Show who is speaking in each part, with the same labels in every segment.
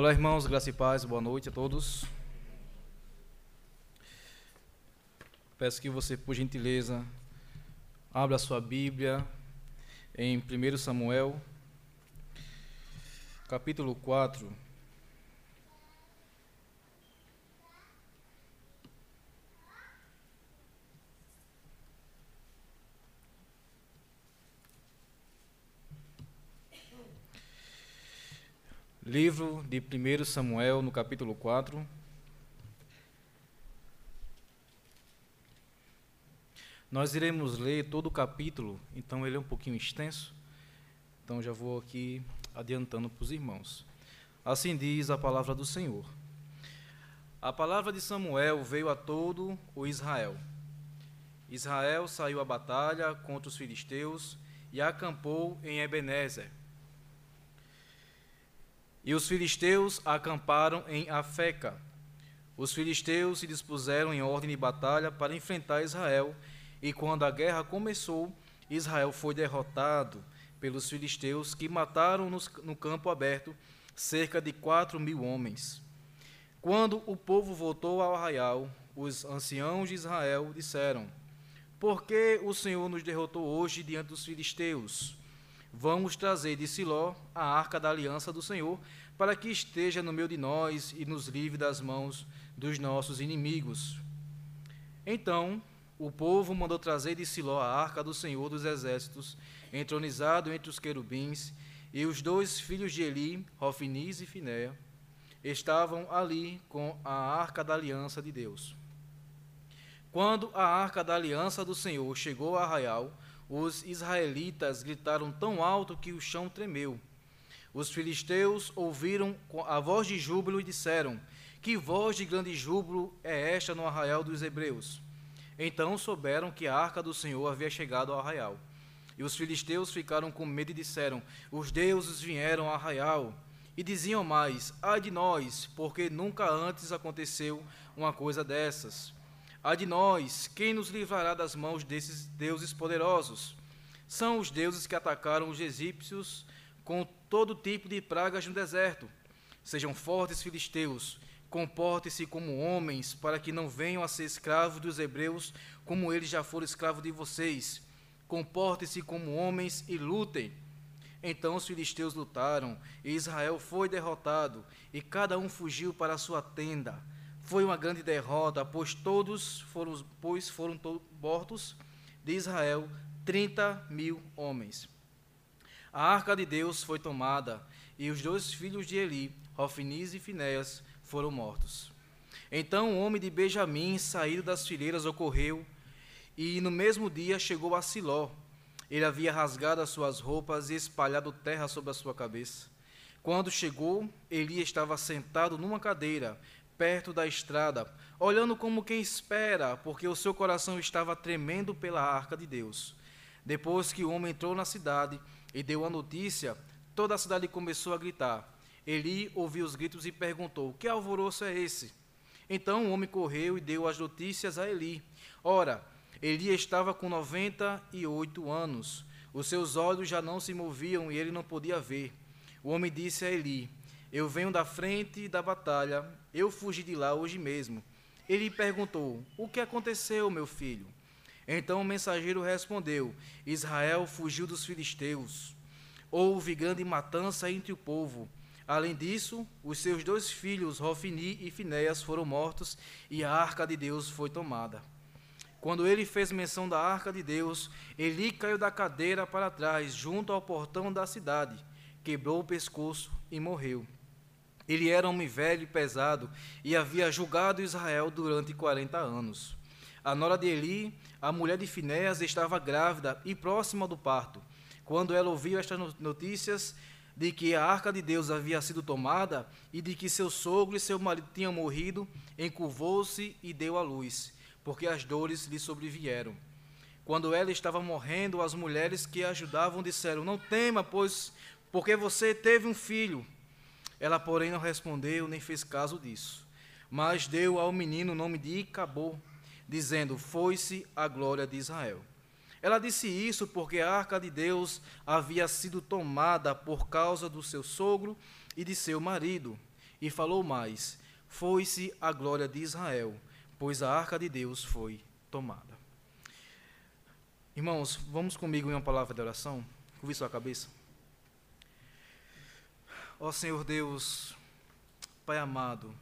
Speaker 1: Olá, irmãos, graça e paz, boa noite a todos. Peço que você, por gentileza, abra sua Bíblia em 1 Samuel, capítulo 4. Livro de 1 Samuel, no capítulo 4. Nós iremos ler todo o capítulo, então ele é um pouquinho extenso. Então já vou aqui adiantando para os irmãos. Assim diz a palavra do Senhor. A palavra de Samuel veio a todo o Israel. Israel saiu à batalha contra os filisteus e acampou em Ebenezer e os filisteus acamparam em Afeca. Os filisteus se dispuseram em ordem de batalha para enfrentar Israel, e quando a guerra começou, Israel foi derrotado pelos filisteus, que mataram no campo aberto cerca de quatro mil homens. Quando o povo voltou ao arraial, os anciãos de Israel disseram: Por que o Senhor nos derrotou hoje diante dos filisteus? Vamos trazer de Siló a arca da aliança do Senhor, para que esteja no meio de nós e nos livre das mãos dos nossos inimigos. Então o povo mandou trazer de Siló a arca do Senhor dos exércitos, entronizado entre os querubins, e os dois filhos de Eli, Rofiniz e Finéia, estavam ali com a arca da aliança de Deus. Quando a arca da aliança do Senhor chegou a Arraial, os israelitas gritaram tão alto que o chão tremeu. Os filisteus ouviram a voz de júbilo e disseram: Que voz de grande júbilo é esta no arraial dos hebreus? Então souberam que a arca do Senhor havia chegado ao arraial. E os filisteus ficaram com medo e disseram: Os deuses vieram ao arraial. E diziam mais: Ai de nós, porque nunca antes aconteceu uma coisa dessas. Ai de nós, quem nos livrará das mãos desses deuses poderosos? São os deuses que atacaram os egípcios com todo tipo de pragas no deserto. Sejam fortes, filisteus, comportem-se como homens, para que não venham a ser escravos dos hebreus, como eles já foram escravos de vocês. Comportem-se como homens e lutem. Então os filisteus lutaram, e Israel foi derrotado, e cada um fugiu para a sua tenda. Foi uma grande derrota, pois todos foram, pois foram mortos de Israel 30 mil homens. A arca de Deus foi tomada, e os dois filhos de Eli, Rofiniz e Finéas, foram mortos. Então o homem de Benjamim, saído das fileiras, ocorreu, e no mesmo dia chegou a Siló. Ele havia rasgado as suas roupas e espalhado terra sobre a sua cabeça. Quando chegou, Eli estava sentado numa cadeira, perto da estrada, olhando como quem espera, porque o seu coração estava tremendo pela arca de Deus. Depois que o homem entrou na cidade e deu a notícia, toda a cidade começou a gritar. Eli ouviu os gritos e perguntou: Que alvoroço é esse? Então o homem correu e deu as notícias a Eli. Ora, Eli estava com 98 anos. Os seus olhos já não se moviam e ele não podia ver. O homem disse a Eli: Eu venho da frente da batalha eu fugi de lá hoje mesmo. Ele perguntou: O que aconteceu, meu filho? Então o mensageiro respondeu: Israel fugiu dos filisteus. Houve grande matança entre o povo. Além disso, os seus dois filhos, Rofini e Finéas, foram mortos e a arca de Deus foi tomada. Quando ele fez menção da arca de Deus, Eli caiu da cadeira para trás, junto ao portão da cidade, quebrou o pescoço e morreu. Ele era homem velho e pesado e havia julgado Israel durante 40 anos. A nora de Eli, a mulher de Finéas, estava grávida e próxima do parto. Quando ela ouviu estas notícias de que a arca de Deus havia sido tomada e de que seu sogro e seu marido tinham morrido, encurvou-se e deu à luz, porque as dores lhe sobrevieram. Quando ela estava morrendo, as mulheres que a ajudavam disseram: Não tema, pois porque você teve um filho. Ela, porém, não respondeu nem fez caso disso, mas deu ao menino o nome de Icabô, dizendo: Foi-se a glória de Israel. Ela disse isso porque a arca de Deus havia sido tomada por causa do seu sogro e de seu marido. E falou mais: Foi-se a glória de Israel, pois a arca de Deus foi tomada. Irmãos, vamos comigo em uma palavra de oração? Curve sua cabeça. Ó Senhor Deus, Pai amado,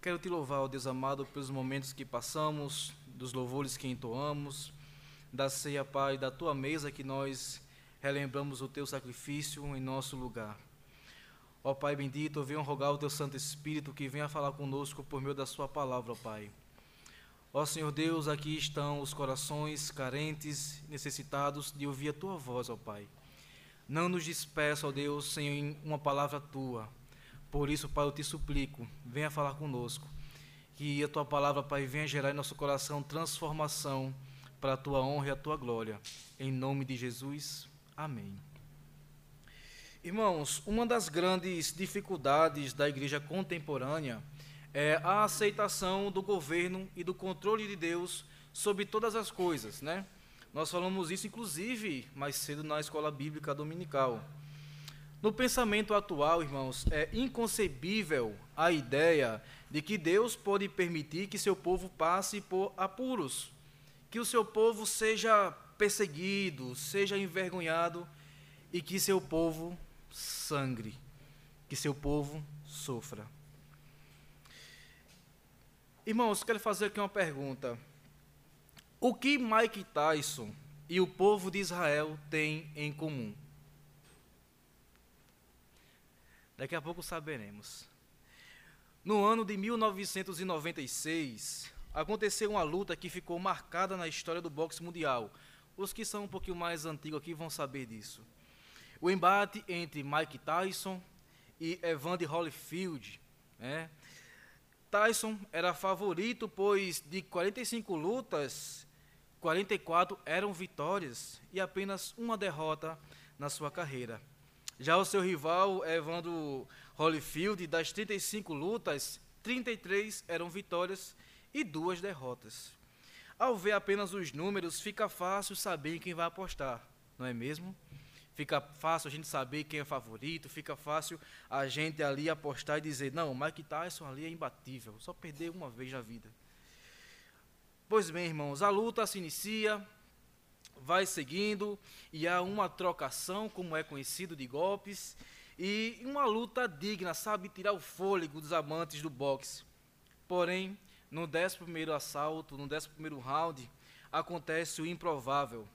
Speaker 1: quero te louvar, ó Deus amado, pelos momentos que passamos, dos louvores que entoamos, da ceia, Pai, da tua mesa que nós relembramos o teu sacrifício em nosso lugar. Ó Pai bendito, venho rogar o teu Santo Espírito que venha falar conosco por meio da sua palavra, ó Pai. Ó Senhor Deus, aqui estão os corações carentes, necessitados de ouvir a tua voz, ó Pai. Não nos despeça, ó Deus, sem uma palavra tua. Por isso, Pai, eu te suplico, venha falar conosco. Que a tua palavra, Pai, venha gerar em nosso coração transformação para a tua honra e a tua glória. Em nome de Jesus, amém. Irmãos, uma das grandes dificuldades da igreja contemporânea é a aceitação do governo e do controle de Deus sobre todas as coisas, né? Nós falamos isso, inclusive, mais cedo na escola bíblica dominical. No pensamento atual, irmãos, é inconcebível a ideia de que Deus pode permitir que seu povo passe por apuros, que o seu povo seja perseguido, seja envergonhado e que seu povo sangre, que seu povo sofra. Irmãos, quero fazer aqui uma pergunta. O que Mike Tyson e o povo de Israel têm em comum? Daqui a pouco saberemos. No ano de 1996, aconteceu uma luta que ficou marcada na história do boxe mundial. Os que são um pouquinho mais antigos aqui vão saber disso. O embate entre Mike Tyson e Evander Holyfield, né? Tyson era favorito, pois de 45 lutas, 44 eram vitórias e apenas uma derrota na sua carreira. Já o seu rival, Evandro Holyfield, das 35 lutas, 33 eram vitórias e duas derrotas. Ao ver apenas os números, fica fácil saber em quem vai apostar, não é mesmo? Fica fácil a gente saber quem é favorito, fica fácil a gente ali apostar e dizer: não, Mike Tyson ali é imbatível, só perder uma vez na vida. Pois bem, irmãos, a luta se inicia, vai seguindo e há uma trocação, como é conhecido, de golpes e uma luta digna, sabe, tirar o fôlego dos amantes do boxe. Porém, no 11 assalto, no 11 round, acontece o improvável.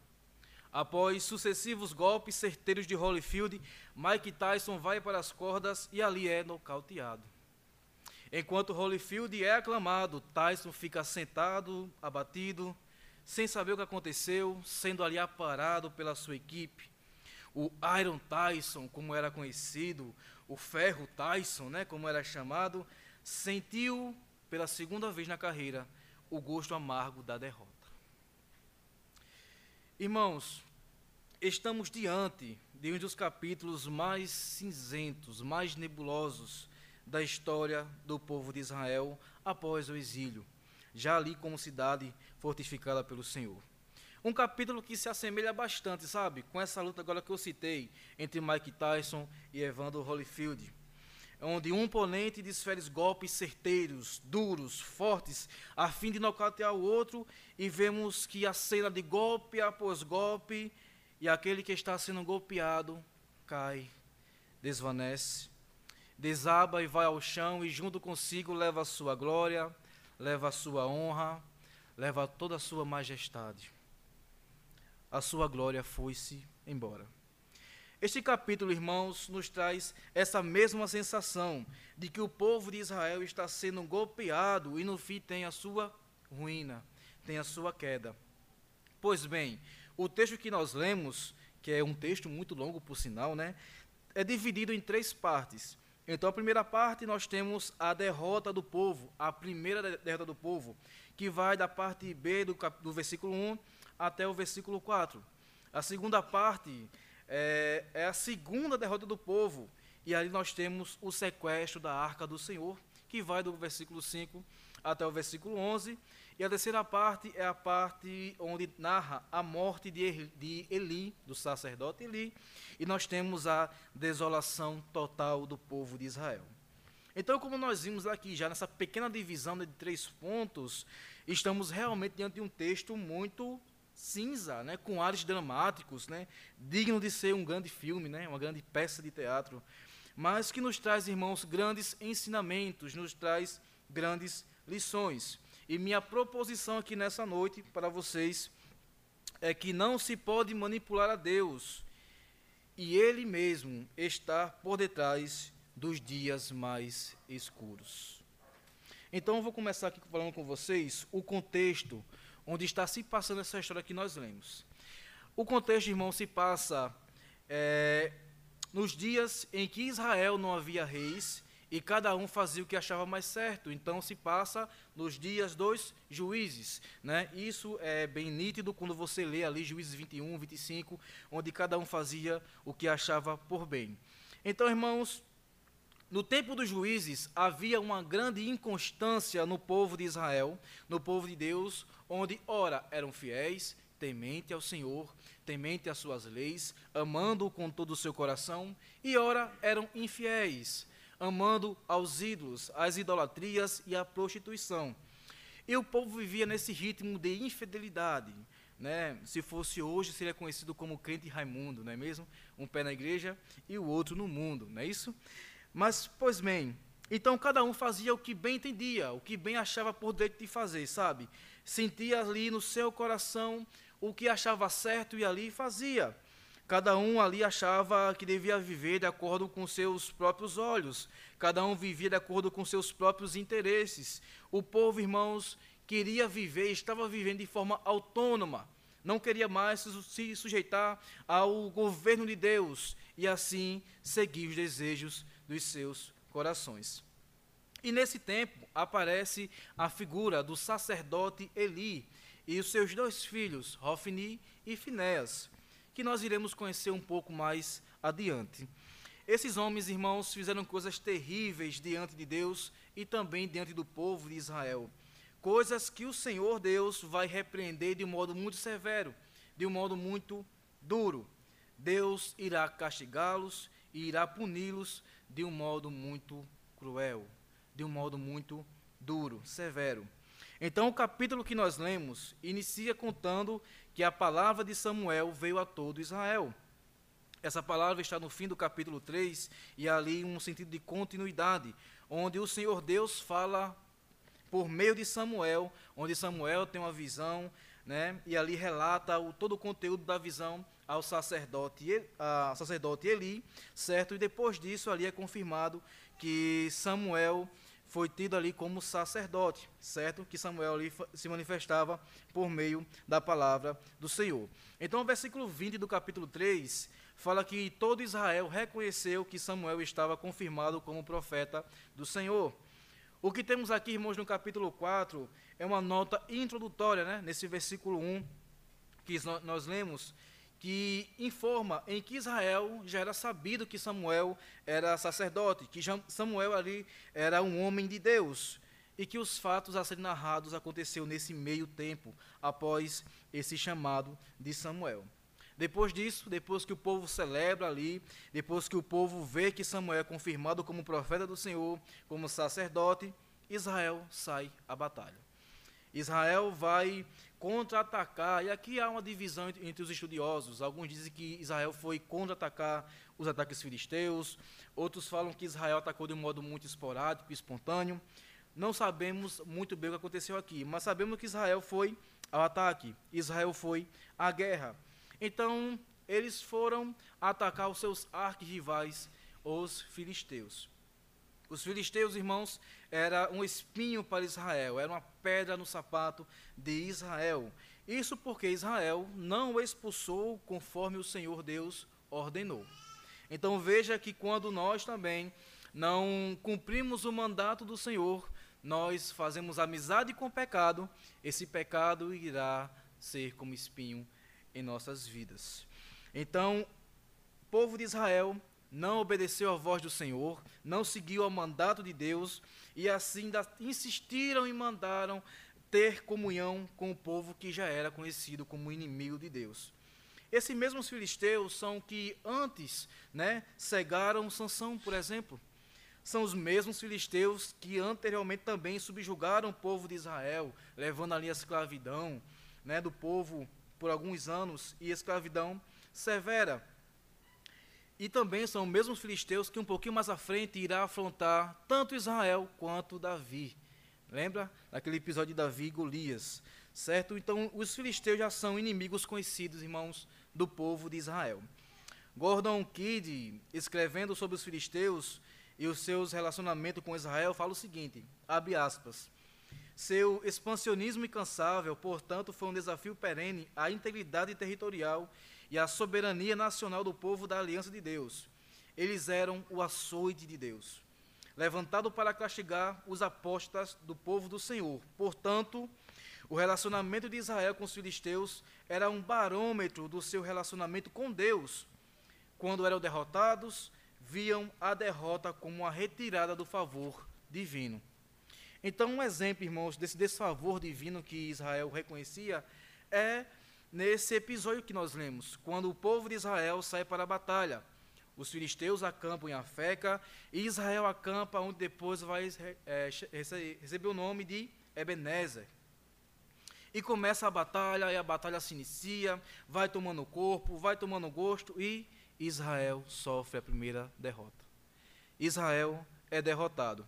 Speaker 1: Após sucessivos golpes certeiros de Holyfield, Mike Tyson vai para as cordas e ali é nocauteado. Enquanto Holyfield é aclamado, Tyson fica sentado, abatido, sem saber o que aconteceu, sendo ali aparado pela sua equipe. O Iron Tyson, como era conhecido, o Ferro Tyson, né, como era chamado, sentiu pela segunda vez na carreira o gosto amargo da derrota. Irmãos, estamos diante de um dos capítulos mais cinzentos, mais nebulosos da história do povo de Israel após o exílio, já ali como cidade fortificada pelo Senhor. Um capítulo que se assemelha bastante, sabe, com essa luta agora que eu citei entre Mike Tyson e Evander Holyfield onde um oponente desfere golpes certeiros, duros, fortes, a fim de nocautear o outro, e vemos que a cena de golpe após golpe, e aquele que está sendo golpeado cai, desvanece, desaba e vai ao chão, e junto consigo leva a sua glória, leva a sua honra, leva toda a sua majestade. A sua glória foi-se embora. Este capítulo, irmãos, nos traz essa mesma sensação de que o povo de Israel está sendo golpeado e no fim tem a sua ruína, tem a sua queda. Pois bem, o texto que nós lemos, que é um texto muito longo por sinal, né, é dividido em três partes. Então, a primeira parte nós temos a derrota do povo, a primeira derrota do povo, que vai da parte B do, do versículo 1 até o versículo 4. A segunda parte é, é a segunda derrota do povo. E ali nós temos o sequestro da arca do Senhor, que vai do versículo 5 até o versículo 11. E a terceira parte é a parte onde narra a morte de Eli, do sacerdote Eli, e nós temos a desolação total do povo de Israel. Então, como nós vimos aqui já nessa pequena divisão de três pontos, estamos realmente diante de um texto muito cinza, né, com ares dramáticos, né, digno de ser um grande filme, né, uma grande peça de teatro, mas que nos traz, irmãos, grandes ensinamentos, nos traz grandes lições. E minha proposição aqui nessa noite para vocês é que não se pode manipular a Deus, e Ele mesmo está por detrás dos dias mais escuros. Então eu vou começar aqui falando com vocês o contexto onde está se passando essa história que nós lemos. O contexto, irmão, se passa é, nos dias em que Israel não havia reis e cada um fazia o que achava mais certo. Então se passa nos dias dos juízes. Né? Isso é bem nítido quando você lê ali Juízes 21, 25, onde cada um fazia o que achava por bem. Então, irmãos, no tempo dos juízes havia uma grande inconstância no povo de Israel, no povo de Deus, onde, ora, eram fiéis, temente ao Senhor, temente às suas leis, amando-o com todo o seu coração, e, ora, eram infiéis, amando aos ídolos, às idolatrias e à prostituição. E o povo vivia nesse ritmo de infidelidade. Né? Se fosse hoje, seria conhecido como crente Raimundo, não é mesmo? Um pé na igreja e o outro no mundo, não é isso? Mas, pois bem, então cada um fazia o que bem entendia, o que bem achava por direito de fazer, sabe? Sentia ali no seu coração o que achava certo e ali fazia. Cada um ali achava que devia viver de acordo com seus próprios olhos, cada um vivia de acordo com seus próprios interesses. O povo, irmãos, queria viver, estava vivendo de forma autônoma, não queria mais se sujeitar ao governo de Deus e assim seguir os desejos dos seus corações. E nesse tempo aparece a figura do sacerdote Eli e os seus dois filhos, Rofni e Finéas que nós iremos conhecer um pouco mais adiante. Esses homens, irmãos, fizeram coisas terríveis diante de Deus e também diante do povo de Israel. Coisas que o Senhor Deus vai repreender de um modo muito severo, de um modo muito duro. Deus irá castigá-los e irá puni-los de um modo muito cruel, de um modo muito duro, severo. Então, o capítulo que nós lemos inicia contando que a palavra de Samuel veio a todo Israel. Essa palavra está no fim do capítulo 3 e ali um sentido de continuidade, onde o Senhor Deus fala por meio de Samuel, onde Samuel tem uma visão, né, e ali relata o, todo o conteúdo da visão ao sacerdote, a sacerdote Eli, certo? E depois disso ali é confirmado que Samuel foi tido ali como sacerdote, certo? Que Samuel ali se manifestava por meio da palavra do Senhor. Então, o versículo 20 do capítulo 3 fala que todo Israel reconheceu que Samuel estava confirmado como profeta do Senhor. O que temos aqui, irmãos, no capítulo 4 é uma nota introdutória, né? Nesse versículo 1 que nós lemos, que informa em que Israel já era sabido que Samuel era sacerdote, que Samuel ali era um homem de Deus, e que os fatos a serem narrados aconteceu nesse meio tempo, após esse chamado de Samuel. Depois disso, depois que o povo celebra ali, depois que o povo vê que Samuel é confirmado como profeta do Senhor, como sacerdote, Israel sai à batalha. Israel vai contra-atacar, e aqui há uma divisão entre os estudiosos. Alguns dizem que Israel foi contra-atacar os ataques filisteus, outros falam que Israel atacou de um modo muito esporádico espontâneo. Não sabemos muito bem o que aconteceu aqui, mas sabemos que Israel foi ao ataque, Israel foi à guerra. Então, eles foram atacar os seus arquirrivais, os filisteus. Os filisteus, irmãos, era um espinho para Israel, era uma pedra no sapato de Israel. Isso porque Israel não o expulsou conforme o Senhor Deus ordenou. Então veja que quando nós também não cumprimos o mandato do Senhor, nós fazemos amizade com o pecado, esse pecado irá ser como espinho em nossas vidas. Então, povo de Israel não obedeceu à voz do Senhor, não seguiu ao mandato de Deus e assim insistiram e mandaram ter comunhão com o povo que já era conhecido como inimigo de Deus. Esses mesmos filisteus são que antes, né, cegaram Sansão, por exemplo. são os mesmos filisteus que anteriormente também subjugaram o povo de Israel, levando ali a escravidão né, do povo por alguns anos e escravidão severa. E também são os mesmos filisteus que um pouquinho mais à frente irá afrontar tanto Israel quanto Davi. Lembra daquele episódio de Davi e Golias? Certo? Então, os filisteus já são inimigos conhecidos, irmãos, do povo de Israel. Gordon Kidd, escrevendo sobre os filisteus e os seus relacionamentos com Israel, fala o seguinte: abre aspas. Seu expansionismo incansável, portanto, foi um desafio perene à integridade territorial e à soberania nacional do povo da aliança de Deus. Eles eram o açoite de Deus, levantado para castigar os apóstatas do povo do Senhor. Portanto, o relacionamento de Israel com os filisteus era um barômetro do seu relacionamento com Deus. Quando eram derrotados, viam a derrota como uma retirada do favor divino. Então, um exemplo, irmãos, desse desfavor divino que Israel reconhecia é nesse episódio que nós lemos, quando o povo de Israel sai para a batalha. Os filisteus acampam em Afeca e Israel acampa onde depois vai é, receber o nome de Ebenezer. E começa a batalha, e a batalha se inicia, vai tomando corpo, vai tomando gosto, e Israel sofre a primeira derrota. Israel é derrotado.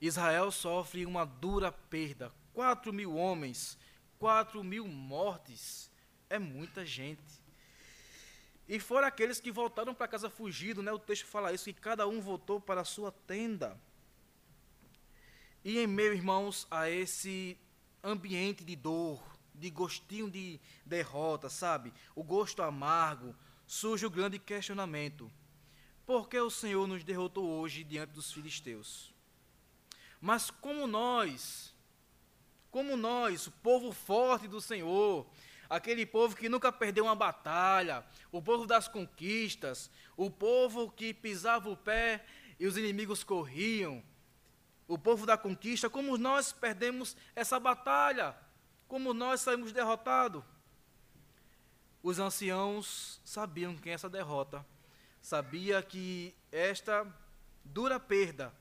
Speaker 1: Israel sofre uma dura perda. Quatro mil homens, quatro mil mortes. É muita gente. E foram aqueles que voltaram para casa fugido, né? O texto fala isso, que cada um voltou para a sua tenda. E em meio, irmãos, a esse ambiente de dor, de gostinho de derrota, sabe? O gosto amargo, surge o grande questionamento: por que o Senhor nos derrotou hoje diante dos filisteus? Mas como nós, como nós, o povo forte do Senhor, aquele povo que nunca perdeu uma batalha, o povo das conquistas, o povo que pisava o pé e os inimigos corriam, o povo da conquista, como nós perdemos essa batalha, como nós saímos derrotados. Os anciãos sabiam quem é essa derrota, sabia que esta dura perda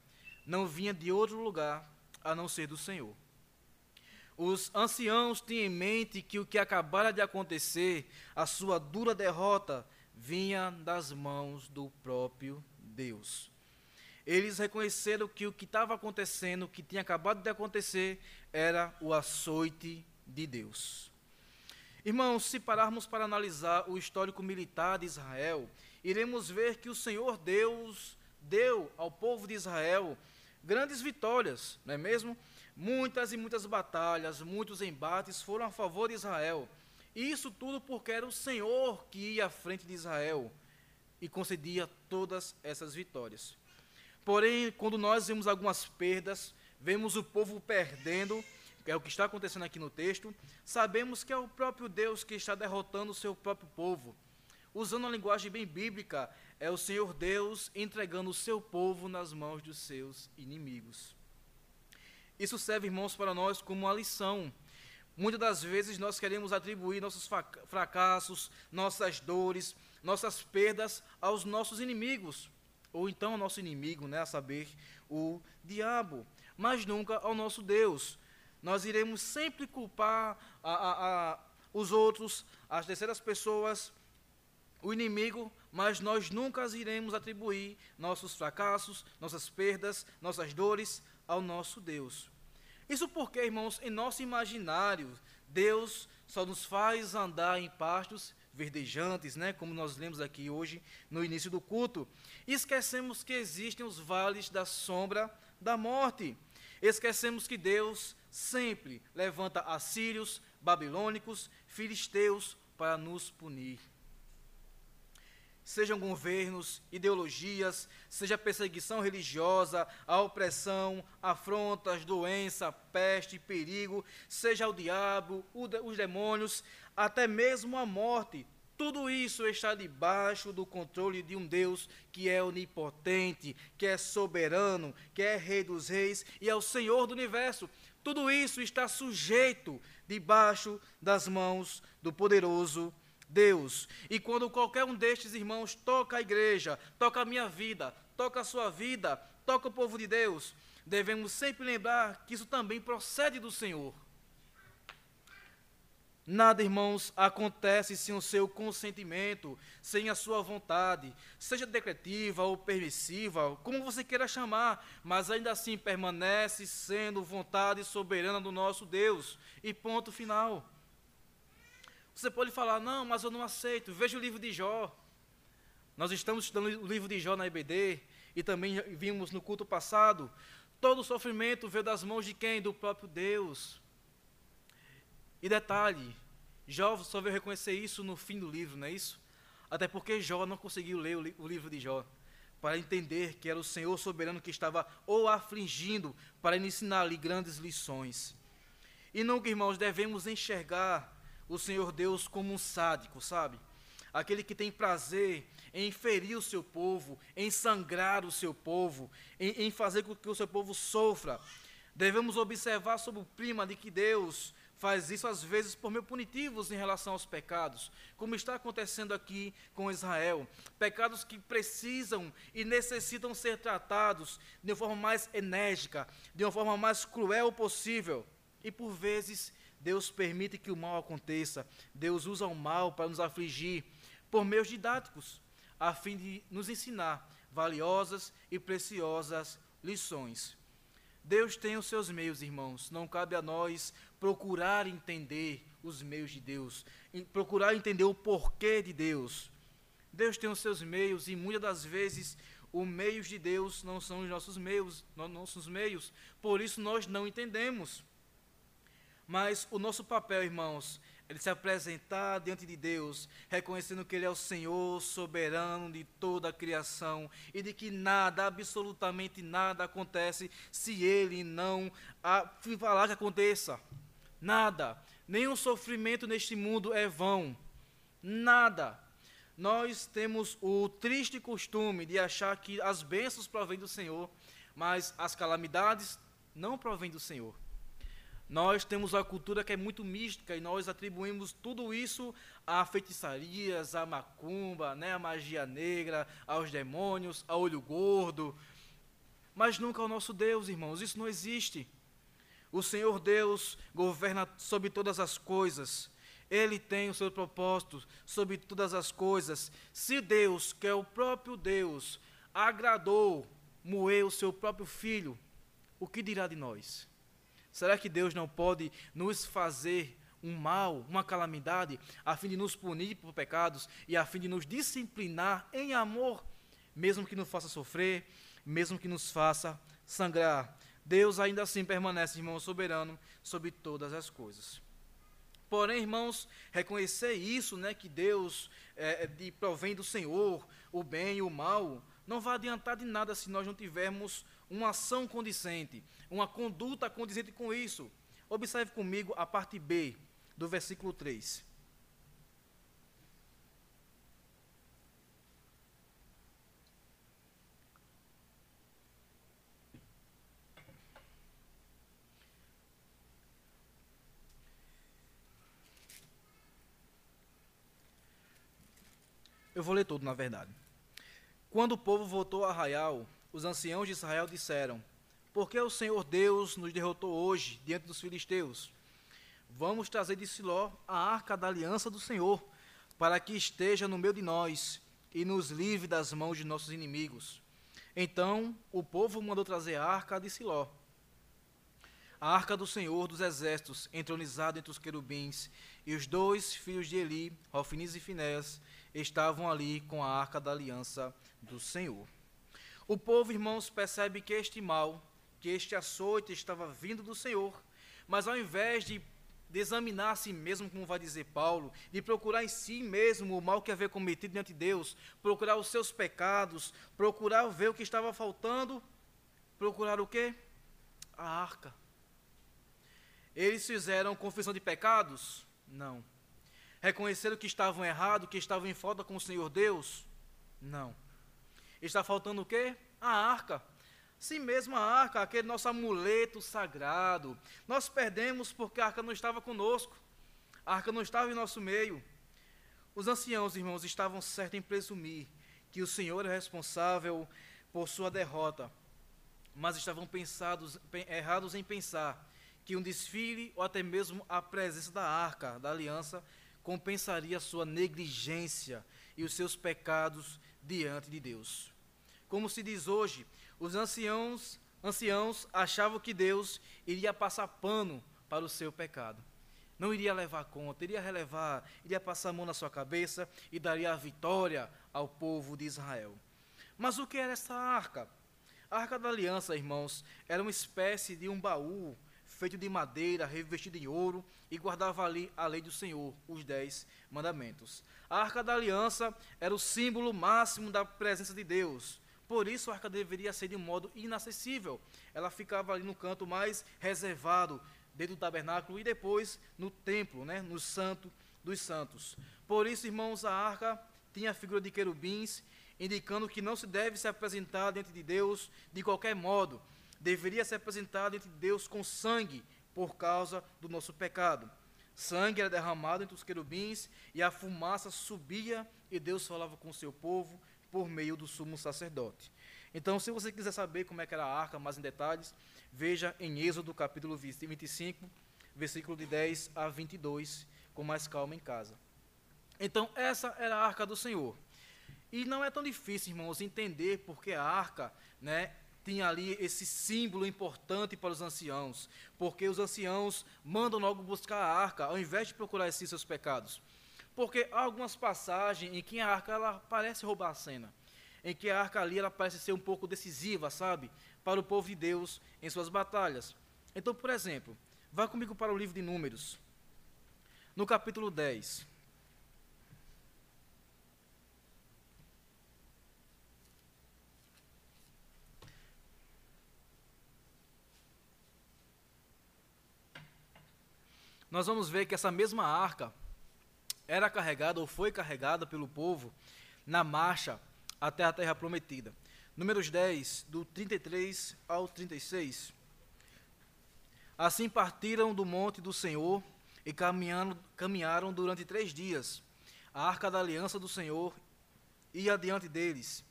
Speaker 1: não vinha de outro lugar a não ser do Senhor. Os anciãos tinham em mente que o que acabara de acontecer, a sua dura derrota, vinha das mãos do próprio Deus. Eles reconheceram que o que estava acontecendo, o que tinha acabado de acontecer, era o açoite de Deus. Irmãos, se pararmos para analisar o histórico militar de Israel, iremos ver que o Senhor Deus deu ao povo de Israel grandes vitórias, não é mesmo? Muitas e muitas batalhas, muitos embates foram a favor de Israel. E isso tudo porque era o Senhor que ia à frente de Israel e concedia todas essas vitórias. Porém, quando nós vemos algumas perdas, vemos o povo perdendo, que é o que está acontecendo aqui no texto, sabemos que é o próprio Deus que está derrotando o seu próprio povo. Usando uma linguagem bem bíblica, é o Senhor Deus entregando o seu povo nas mãos dos seus inimigos. Isso serve, irmãos, para nós como uma lição. Muitas das vezes nós queremos atribuir nossos fracassos, nossas dores, nossas perdas aos nossos inimigos, ou então ao nosso inimigo, né, a saber, o diabo, mas nunca ao nosso Deus. Nós iremos sempre culpar a, a, a, os outros, as terceiras pessoas, o inimigo, mas nós nunca iremos atribuir nossos fracassos, nossas perdas, nossas dores ao nosso Deus. Isso porque, irmãos, em nosso imaginário, Deus só nos faz andar em pastos verdejantes, né, como nós lemos aqui hoje no início do culto. Esquecemos que existem os vales da sombra da morte. Esquecemos que Deus sempre levanta assírios, babilônicos, filisteus para nos punir sejam governos, ideologias, seja perseguição religiosa, a opressão, afrontas, doença, peste, perigo, seja o diabo, os demônios, até mesmo a morte. Tudo isso está debaixo do controle de um Deus que é onipotente, que é soberano, que é Rei dos Reis e é o Senhor do universo. Tudo isso está sujeito debaixo das mãos do poderoso Deus. E quando qualquer um destes irmãos toca a igreja, toca a minha vida, toca a sua vida, toca o povo de Deus, devemos sempre lembrar que isso também procede do Senhor. Nada, irmãos, acontece sem o seu consentimento, sem a sua vontade, seja decretiva ou permissiva, como você queira chamar, mas ainda assim permanece sendo vontade soberana do nosso Deus. E ponto final. Você pode falar, não, mas eu não aceito. Veja o livro de Jó. Nós estamos estudando o livro de Jó na EBD e também vimos no culto passado. Todo o sofrimento veio das mãos de quem? Do próprio Deus. E detalhe, Jó só veio reconhecer isso no fim do livro, não é isso? Até porque Jó não conseguiu ler o livro de Jó para entender que era o Senhor soberano que estava o afligindo para ensinar-lhe grandes lições. E nunca, irmãos, devemos enxergar o Senhor Deus como um sádico, sabe? Aquele que tem prazer em ferir o seu povo, em sangrar o seu povo, em, em fazer com que o seu povo sofra. Devemos observar sob o prima de que Deus faz isso às vezes por meio punitivos em relação aos pecados, como está acontecendo aqui com Israel. Pecados que precisam e necessitam ser tratados de uma forma mais enérgica, de uma forma mais cruel possível. E por vezes Deus permite que o mal aconteça. Deus usa o mal para nos afligir por meios didáticos, a fim de nos ensinar valiosas e preciosas lições. Deus tem os seus meios, irmãos. Não cabe a nós procurar entender os meios de Deus, procurar entender o porquê de Deus. Deus tem os seus meios e muitas das vezes os meios de Deus não são os nossos meios, nossos meios. Por isso nós não entendemos. Mas o nosso papel, irmãos, ele se apresentar diante de Deus, reconhecendo que Ele é o Senhor soberano de toda a criação e de que nada, absolutamente nada acontece se Ele não falar que aconteça. Nada. Nenhum sofrimento neste mundo é vão. Nada. Nós temos o triste costume de achar que as bênçãos provêm do Senhor, mas as calamidades não provêm do Senhor. Nós temos uma cultura que é muito mística e nós atribuímos tudo isso a feitiçarias, a macumba, né, a magia negra, aos demônios, a olho gordo. Mas nunca ao nosso Deus, irmãos, isso não existe. O Senhor Deus governa sobre todas as coisas. Ele tem o seu propósito sobre todas as coisas. Se Deus, que é o próprio Deus, agradou moer o seu próprio filho, o que dirá de nós? Será que Deus não pode nos fazer um mal, uma calamidade, a fim de nos punir por pecados e a fim de nos disciplinar em amor, mesmo que nos faça sofrer, mesmo que nos faça sangrar? Deus ainda assim permanece, irmão soberano, sobre todas as coisas. Porém, irmãos, reconhecer isso, né, que Deus é, de, provém do Senhor, o bem e o mal, não vai adiantar de nada se nós não tivermos uma ação condizente, uma conduta condizente com isso. Observe comigo a parte B do versículo 3. Eu vou ler tudo, na verdade. Quando o povo voltou a Arraial, os anciãos de Israel disseram: Por que o Senhor Deus nos derrotou hoje diante dos filisteus? Vamos trazer de Siló a arca da aliança do Senhor, para que esteja no meio de nós e nos livre das mãos de nossos inimigos. Então o povo mandou trazer a arca de Siló. A arca do Senhor dos exércitos, entronizada entre os querubins, e os dois filhos de Eli, Rofiniz e Finéas, estavam ali com a arca da aliança do Senhor. O povo, irmãos, percebe que este mal, que este açoite estava vindo do Senhor, mas ao invés de, de examinar a si mesmo, como vai dizer Paulo, de procurar em si mesmo o mal que havia cometido diante de Deus, procurar os seus pecados, procurar ver o que estava faltando, procurar o quê? A arca. Eles fizeram confissão de pecados? Não. Reconheceram que estavam errados, que estavam em falta com o Senhor Deus? Não. Está faltando o quê? A arca. Sim mesmo a arca, aquele nosso amuleto sagrado. Nós perdemos porque a arca não estava conosco. A arca não estava em nosso meio. Os anciãos, irmãos, estavam certos em presumir que o Senhor é responsável por sua derrota. mas estavam pensados, errados em pensar que um desfile ou até mesmo a presença da arca da aliança compensaria sua negligência e os seus pecados diante de Deus. Como se diz hoje, os anciãos, anciãos achavam que Deus iria passar pano para o seu pecado. Não iria levar conta, iria relevar, iria passar a mão na sua cabeça e daria a vitória ao povo de Israel. Mas o que era essa arca? A arca da aliança, irmãos, era uma espécie de um baú feito de madeira, revestido em ouro, e guardava ali a lei do Senhor, os dez mandamentos. A arca da aliança era o símbolo máximo da presença de Deus. Por isso a arca deveria ser de modo inacessível. Ela ficava ali no canto mais reservado, dentro do tabernáculo e depois no templo, né, no santo dos santos. Por isso, irmãos, a arca tinha a figura de querubins, indicando que não se deve se apresentar diante de Deus de qualquer modo, deveria se apresentar diante de Deus com sangue por causa do nosso pecado. Sangue era derramado entre os querubins e a fumaça subia e Deus falava com o seu povo por meio do sumo sacerdote. Então, se você quiser saber como é que era a arca mais em detalhes, veja em Êxodo capítulo 25, versículo de 10 a 22, com mais calma em casa. Então, essa era a arca do Senhor. E não é tão difícil, irmãos, entender porque a arca, né, tinha ali esse símbolo importante para os anciãos, porque os anciãos mandam logo buscar a arca, ao invés de procurar esses seus pecados. Porque há algumas passagens em que a arca ela parece roubar a cena, em que a arca ali ela parece ser um pouco decisiva, sabe, para o povo de Deus em suas batalhas. Então, por exemplo, vá comigo para o livro de Números, no capítulo 10. nós vamos ver que essa mesma arca era carregada ou foi carregada pelo povo na marcha até a terra prometida. Números 10, do 33 ao 36. Assim partiram do monte do Senhor e caminharam durante três dias. A arca da aliança do Senhor ia adiante deles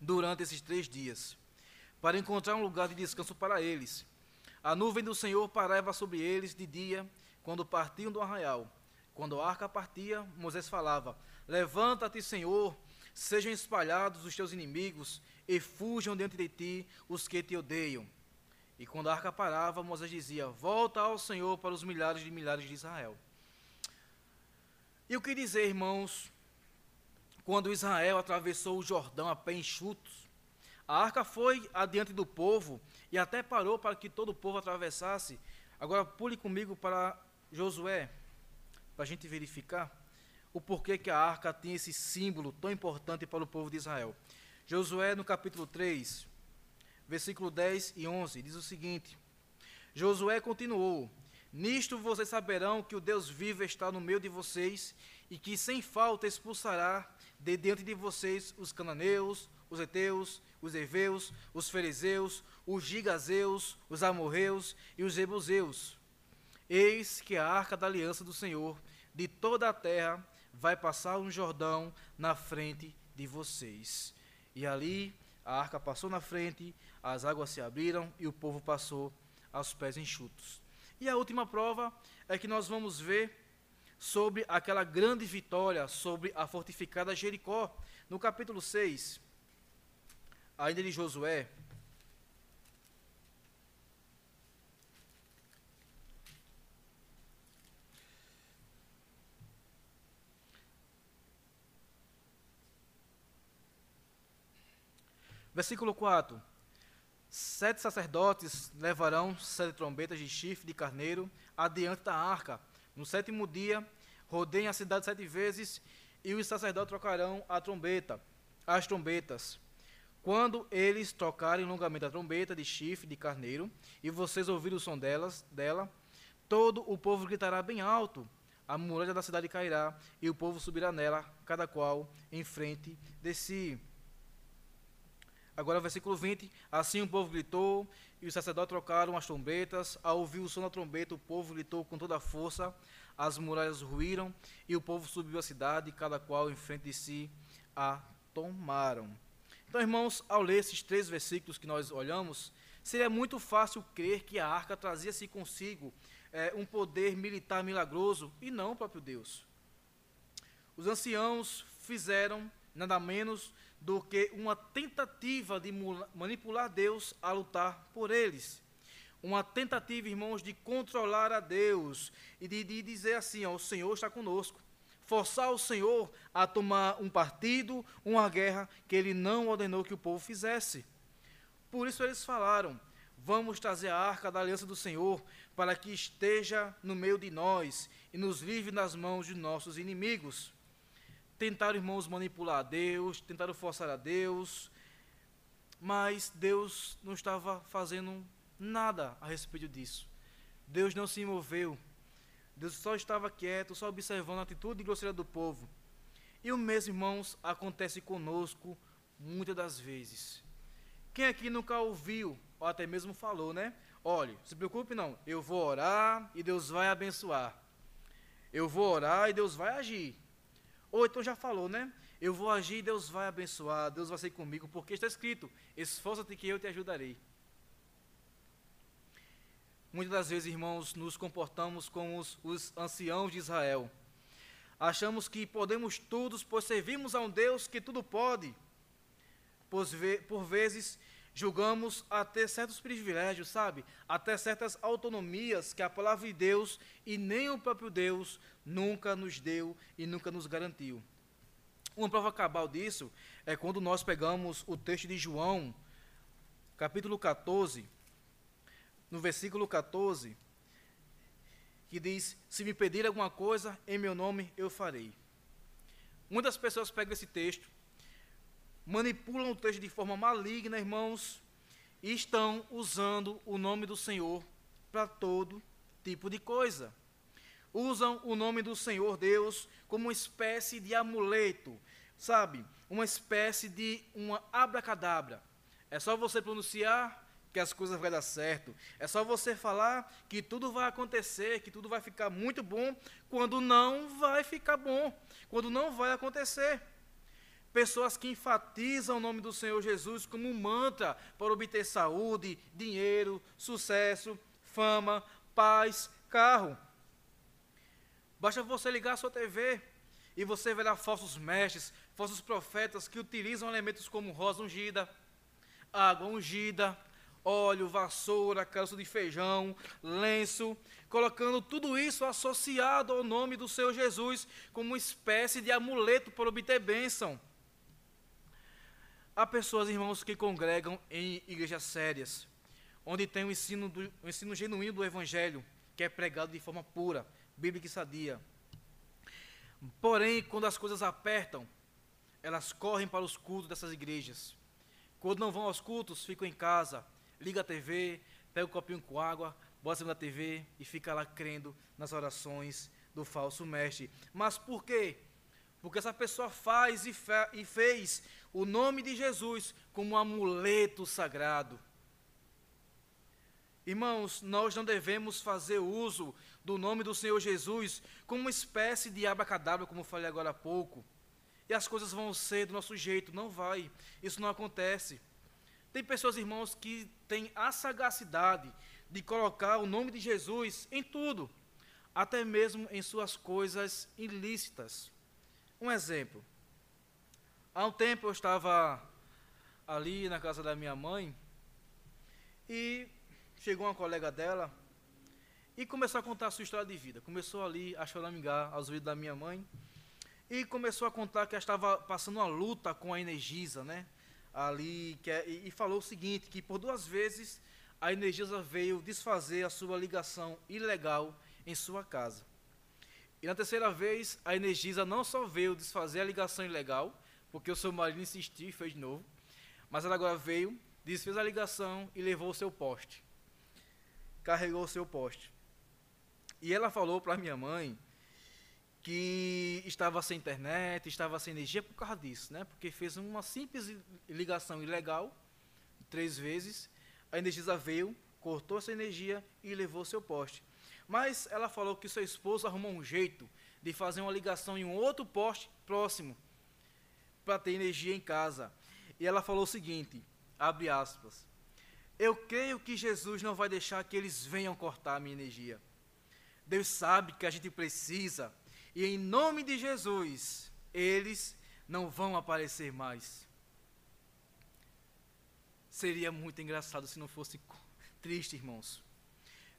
Speaker 1: durante esses três dias, para encontrar um lugar de descanso para eles. A nuvem do Senhor parava sobre eles de dia quando partiam do arraial. Quando a arca partia, Moisés falava: Levanta-te, Senhor, sejam espalhados os teus inimigos e fujam diante de ti os que te odeiam. E quando a arca parava, Moisés dizia: Volta ao Senhor para os milhares de milhares de Israel. E o que dizer, irmãos, quando Israel atravessou o Jordão a pé enxutos? A arca foi adiante do povo e até parou para que todo o povo atravessasse. Agora pule comigo para Josué, para a gente verificar o porquê que a arca tinha esse símbolo tão importante para o povo de Israel. Josué, no capítulo 3, versículo 10 e 11, diz o seguinte: Josué continuou: Nisto vocês saberão que o Deus vivo está no meio de vocês e que sem falta expulsará de diante de vocês os cananeus, os heteus, os heveus, os fariseus, os gigazeus, os amorreus e os jebuseus Eis que a arca da aliança do Senhor de toda a terra vai passar um Jordão na frente de vocês. E ali a arca passou na frente, as águas se abriram e o povo passou aos pés enxutos. E a última prova é que nós vamos ver sobre aquela grande vitória sobre a fortificada Jericó, no capítulo 6, ainda de Josué, Versículo 4: Sete sacerdotes levarão sete trombetas de chifre de carneiro adiante da arca. No sétimo dia, rodeiem a cidade sete vezes, e os sacerdotes trocarão a trombeta, as trombetas. Quando eles tocarem longamente a trombeta de chifre de carneiro, e vocês ouvirem o som delas, dela, todo o povo gritará bem alto, a muralha da cidade cairá, e o povo subirá nela, cada qual em frente de si. Agora, versículo 20: Assim o povo gritou, e os sacerdotes trocaram as trombetas. Ao ouvir o som da trombeta, o povo gritou com toda a força, as muralhas ruíram, e o povo subiu à cidade, cada qual em frente de si a tomaram. Então, irmãos, ao ler esses três versículos que nós olhamos, seria muito fácil crer que a arca trazia-se consigo é, um poder militar milagroso e não o próprio Deus. Os anciãos fizeram nada menos do que uma tentativa de manipular Deus a lutar por eles. Uma tentativa, irmãos, de controlar a Deus e de, de dizer assim: ó, o Senhor está conosco forçar o Senhor a tomar um partido, uma guerra que ele não ordenou que o povo fizesse. Por isso eles falaram: Vamos trazer a arca da aliança do Senhor para que esteja no meio de nós e nos livre nas mãos de nossos inimigos. Tentaram, irmãos, manipular a Deus, tentaram forçar a Deus, mas Deus não estava fazendo nada a respeito disso. Deus não se moveu. Deus só estava quieto, só observando a atitude grosseira do povo. E o mesmo, irmãos, acontece conosco muitas das vezes. Quem aqui nunca ouviu, ou até mesmo falou, né? Olhe, se preocupe não, eu vou orar e Deus vai abençoar. Eu vou orar e Deus vai agir. Ou então já falou, né? Eu vou agir Deus vai abençoar, Deus vai ser comigo, porque está escrito: esforça-te que eu te ajudarei. Muitas das vezes, irmãos, nos comportamos como os, os anciãos de Israel. Achamos que podemos tudo, pois servimos a um Deus que tudo pode. Por, por vezes, julgamos até certos privilégios, sabe? Até certas autonomias que a palavra de Deus e nem o próprio Deus nunca nos deu e nunca nos garantiu. Uma prova cabal disso é quando nós pegamos o texto de João, capítulo 14, no versículo 14, que diz: Se me pedir alguma coisa em meu nome, eu farei. Muitas pessoas pegam esse texto, manipulam o texto de forma maligna, irmãos, e estão usando o nome do Senhor para todo tipo de coisa. Usam o nome do Senhor Deus como uma espécie de amuleto, sabe? Uma espécie de uma abracadabra. É só você pronunciar que as coisas vão dar certo. É só você falar que tudo vai acontecer, que tudo vai ficar muito bom, quando não vai ficar bom, quando não vai acontecer. Pessoas que enfatizam o nome do Senhor Jesus como um mantra para obter saúde, dinheiro, sucesso, fama, paz, carro. Basta você ligar a sua TV e você verá falsos mestres, falsos profetas que utilizam elementos como rosa ungida, água ungida, óleo, vassoura, caroço de feijão, lenço, colocando tudo isso associado ao nome do Senhor Jesus como uma espécie de amuleto para obter bênção. Há pessoas, irmãos, que congregam em igrejas sérias, onde tem o ensino, ensino genuíno do Evangelho, que é pregado de forma pura, bíblica e sadia. Porém, quando as coisas apertam, elas correm para os cultos dessas igrejas. Quando não vão aos cultos, ficam em casa, liga a TV, pega um copinho com água, bota na TV e fica lá crendo nas orações do falso mestre. Mas por quê? Porque essa pessoa faz e, fe e fez o nome de Jesus como um amuleto sagrado. Irmãos, nós não devemos fazer uso do nome do Senhor Jesus como uma espécie de abacadabra, como eu falei agora há pouco. E as coisas vão ser do nosso jeito. Não vai. Isso não acontece. Tem pessoas, irmãos, que têm a sagacidade de colocar o nome de Jesus em tudo, até mesmo em suas coisas ilícitas. Um exemplo. Há um tempo eu estava ali na casa da minha mãe e chegou uma colega dela e começou a contar a sua história de vida. Começou ali a choramingar aos ouvidos da minha mãe e começou a contar que ela estava passando uma luta com a Energisa, né? ali que é, e, e falou o seguinte, que por duas vezes a Energisa veio desfazer a sua ligação ilegal em sua casa. E na terceira vez, a Energisa não só veio desfazer a ligação ilegal, porque o seu marido insistiu e fez de novo, mas ela agora veio, desfez a ligação e levou o seu poste. Carregou o seu poste. E ela falou para minha mãe que estava sem internet, estava sem energia por causa disso, né? Porque fez uma simples ligação ilegal, três vezes, a Energisa veio, cortou essa energia e levou seu poste. Mas ela falou que seu esposo arrumou um jeito de fazer uma ligação em um outro poste próximo para ter energia em casa. E ela falou o seguinte, abre aspas, eu creio que Jesus não vai deixar que eles venham cortar a minha energia. Deus sabe que a gente precisa, e em nome de Jesus, eles não vão aparecer mais. Seria muito engraçado se não fosse triste, irmãos.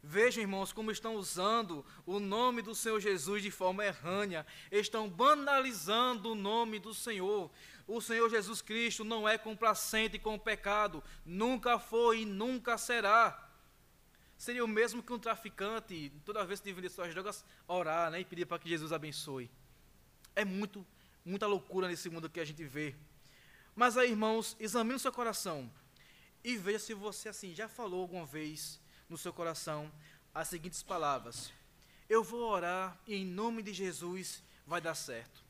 Speaker 1: Vejam, irmãos, como estão usando o nome do Senhor Jesus de forma errânea, estão banalizando o nome do Senhor. O Senhor Jesus Cristo não é complacente com o pecado, nunca foi e nunca será. Seria o mesmo que um traficante, toda vez que vender suas drogas, orar né, e pedir para que Jesus abençoe. É muito, muita loucura nesse mundo que a gente vê. Mas aí, irmãos, examine o seu coração e veja se você assim já falou alguma vez no seu coração as seguintes palavras: Eu vou orar e em nome de Jesus vai dar certo.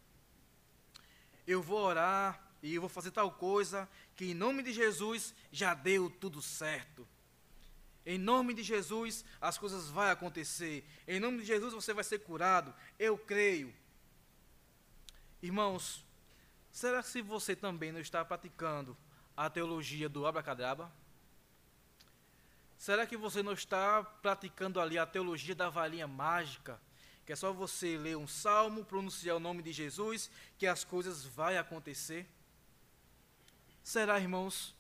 Speaker 1: Eu vou orar e eu vou fazer tal coisa que em nome de Jesus já deu tudo certo. Em nome de Jesus as coisas vão acontecer. Em nome de Jesus você vai ser curado. Eu creio. Irmãos, será que se você também não está praticando a teologia do abracadabra? Será que você não está praticando ali a teologia da varinha mágica? Que é só você ler um salmo, pronunciar o nome de Jesus, que as coisas vão acontecer? Será, irmãos?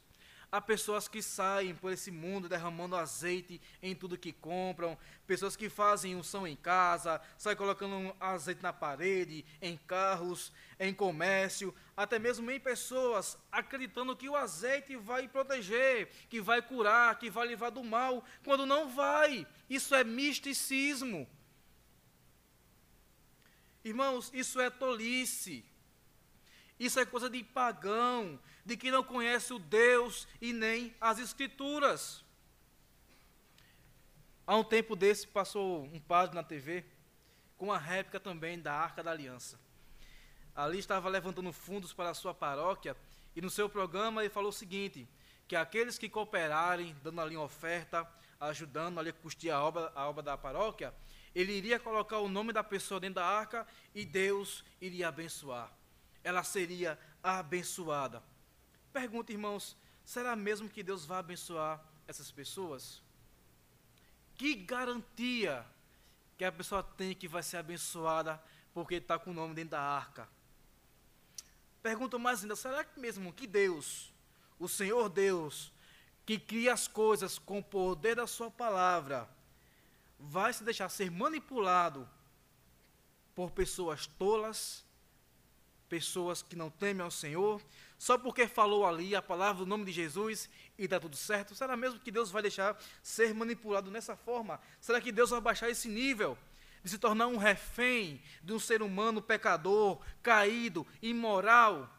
Speaker 1: Há pessoas que saem por esse mundo derramando azeite em tudo que compram, pessoas que fazem unção em casa, saem colocando azeite na parede, em carros, em comércio, até mesmo em pessoas, acreditando que o azeite vai proteger, que vai curar, que vai livrar do mal, quando não vai. Isso é misticismo. Irmãos, isso é tolice. Isso é coisa de pagão, de que não conhece o Deus e nem as Escrituras. Há um tempo desse passou um padre na TV com uma réplica também da Arca da Aliança. Ali estava levantando fundos para a sua paróquia e no seu programa ele falou o seguinte: que aqueles que cooperarem, dando ali uma oferta, ajudando ali a custear a obra, a obra da paróquia, ele iria colocar o nome da pessoa dentro da arca e Deus iria abençoar ela seria abençoada. Pergunta, irmãos, será mesmo que Deus vai abençoar essas pessoas? Que garantia que a pessoa tem que vai ser abençoada porque está com o nome dentro da arca? Pergunta mais ainda, será que mesmo que Deus, o Senhor Deus, que cria as coisas com o poder da sua palavra, vai se deixar ser manipulado por pessoas tolas, pessoas que não temem ao Senhor, só porque falou ali a palavra, o nome de Jesus e está tudo certo? Será mesmo que Deus vai deixar ser manipulado nessa forma? Será que Deus vai baixar esse nível? De se tornar um refém de um ser humano pecador, caído, imoral?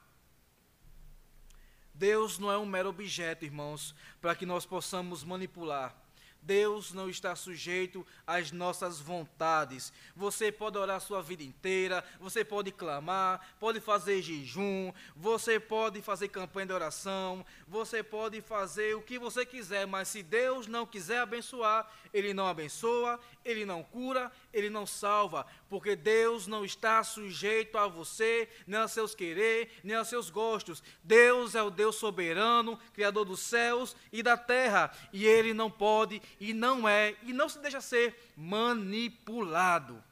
Speaker 1: Deus não é um mero objeto, irmãos, para que nós possamos manipular. Deus não está sujeito às nossas vontades. Você pode orar a sua vida inteira, você pode clamar, pode fazer jejum, você pode fazer campanha de oração, você pode fazer o que você quiser, mas se Deus não quiser abençoar, Ele não abençoa, Ele não cura, Ele não salva, porque Deus não está sujeito a você, nem a seus querer, nem a seus gostos. Deus é o Deus soberano, Criador dos céus e da terra, e Ele não pode e não é e não se deixa ser manipulado.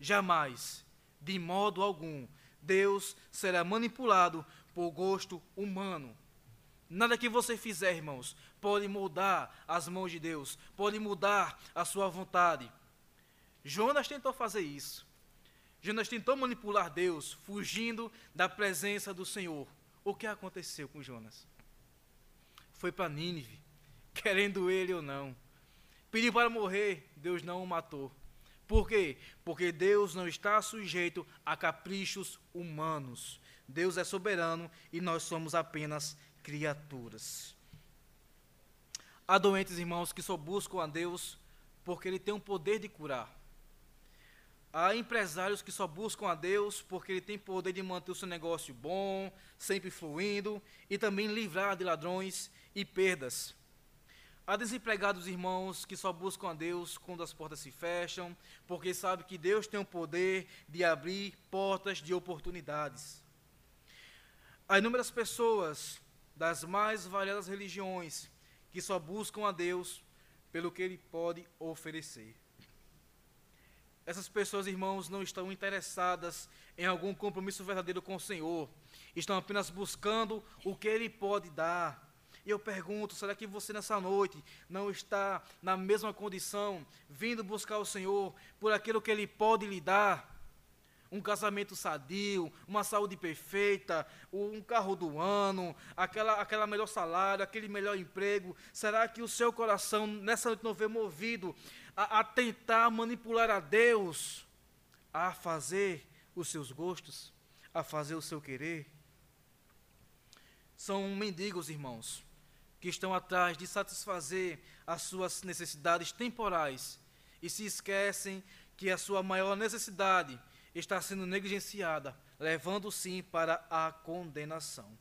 Speaker 1: Jamais, de modo algum, Deus será manipulado por gosto humano. Nada que você fizer, irmãos, pode mudar as mãos de Deus, pode mudar a sua vontade. Jonas tentou fazer isso. Jonas tentou manipular Deus, fugindo da presença do Senhor. O que aconteceu com Jonas? Foi para Nínive querendo ele ou não. Pediu para morrer, Deus não o matou. Por quê? Porque Deus não está sujeito a caprichos humanos. Deus é soberano e nós somos apenas criaturas. Há doentes, irmãos, que só buscam a Deus porque Ele tem o poder de curar. Há empresários que só buscam a Deus porque Ele tem poder de manter o seu negócio bom, sempre fluindo, e também livrar de ladrões e perdas. Há desempregados irmãos que só buscam a Deus quando as portas se fecham, porque sabe que Deus tem o poder de abrir portas de oportunidades. Há inúmeras pessoas das mais variadas religiões que só buscam a Deus pelo que Ele pode oferecer. Essas pessoas, irmãos, não estão interessadas em algum compromisso verdadeiro com o Senhor, estão apenas buscando o que Ele pode dar. E eu pergunto: será que você nessa noite não está na mesma condição, vindo buscar o Senhor por aquilo que Ele pode lhe dar? um casamento sadio, uma saúde perfeita, um carro do ano, aquela, aquela melhor salário, aquele melhor emprego? Será que o seu coração nessa noite não vê movido a, a tentar manipular a Deus, a fazer os seus gostos, a fazer o seu querer? São mendigos, irmãos, que estão atrás de satisfazer as suas necessidades temporais e se esquecem que a sua maior necessidade está sendo negligenciada, levando sim para a condenação.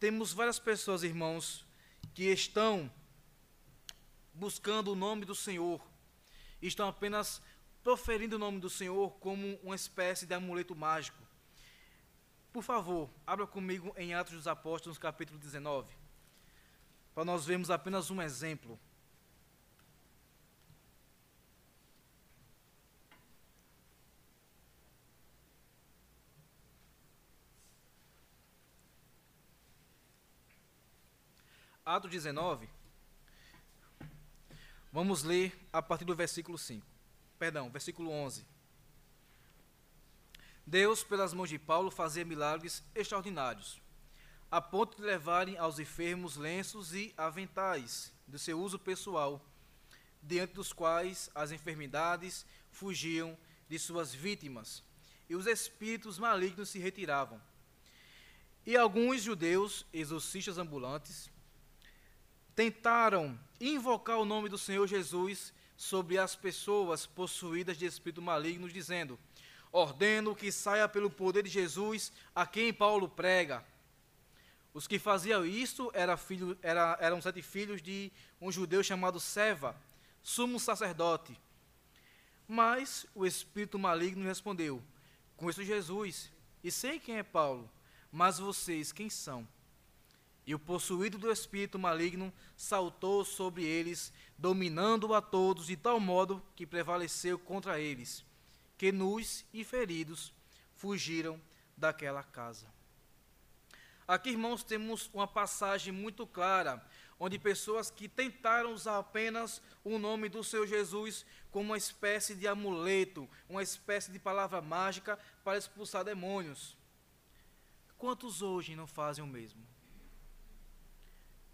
Speaker 1: Temos várias pessoas, irmãos, que estão buscando o nome do Senhor, estão apenas proferindo o nome do Senhor como uma espécie de amuleto mágico. Por favor, abra comigo em Atos dos Apóstolos, capítulo 19, para nós vermos apenas um exemplo Atos 19, vamos ler a partir do versículo 5. Perdão, versículo 11. Deus, pelas mãos de Paulo, fazia milagres extraordinários, a ponto de levarem aos enfermos lenços e aventais do seu uso pessoal, diante dos quais as enfermidades fugiam de suas vítimas, e os espíritos malignos se retiravam. E alguns judeus, exorcistas ambulantes, tentaram invocar o nome do Senhor Jesus sobre as pessoas possuídas de espírito maligno, dizendo: Ordeno que saia pelo poder de Jesus a quem Paulo prega. Os que faziam isto era filho, era, eram sete filhos de um judeu chamado Seva, sumo sacerdote. Mas o espírito maligno respondeu: Conheço Jesus e sei quem é Paulo, mas vocês quem são? E o possuído do espírito maligno saltou sobre eles, dominando a todos de tal modo que prevaleceu contra eles, que nus e feridos fugiram daquela casa. Aqui, irmãos, temos uma passagem muito clara, onde pessoas que tentaram usar apenas o nome do Senhor Jesus como uma espécie de amuleto, uma espécie de palavra mágica para expulsar demônios. Quantos hoje não fazem o mesmo?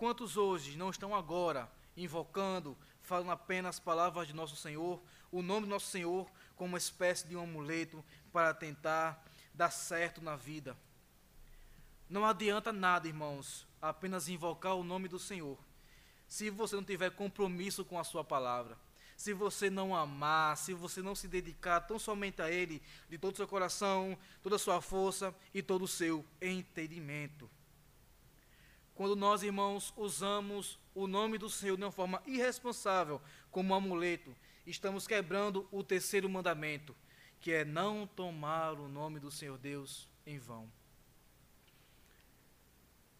Speaker 1: Quantos hoje não estão agora invocando, falando apenas as palavras de nosso Senhor, o nome do nosso Senhor, como uma espécie de um amuleto para tentar dar certo na vida? Não adianta nada, irmãos, apenas invocar o nome do Senhor, se você não tiver compromisso com a Sua palavra. Se você não amar, se você não se dedicar tão somente a Ele, de todo o seu coração, toda a sua força e todo o seu entendimento. Quando nós, irmãos, usamos o nome do Senhor de uma forma irresponsável, como um amuleto, estamos quebrando o terceiro mandamento, que é não tomar o nome do Senhor Deus em vão.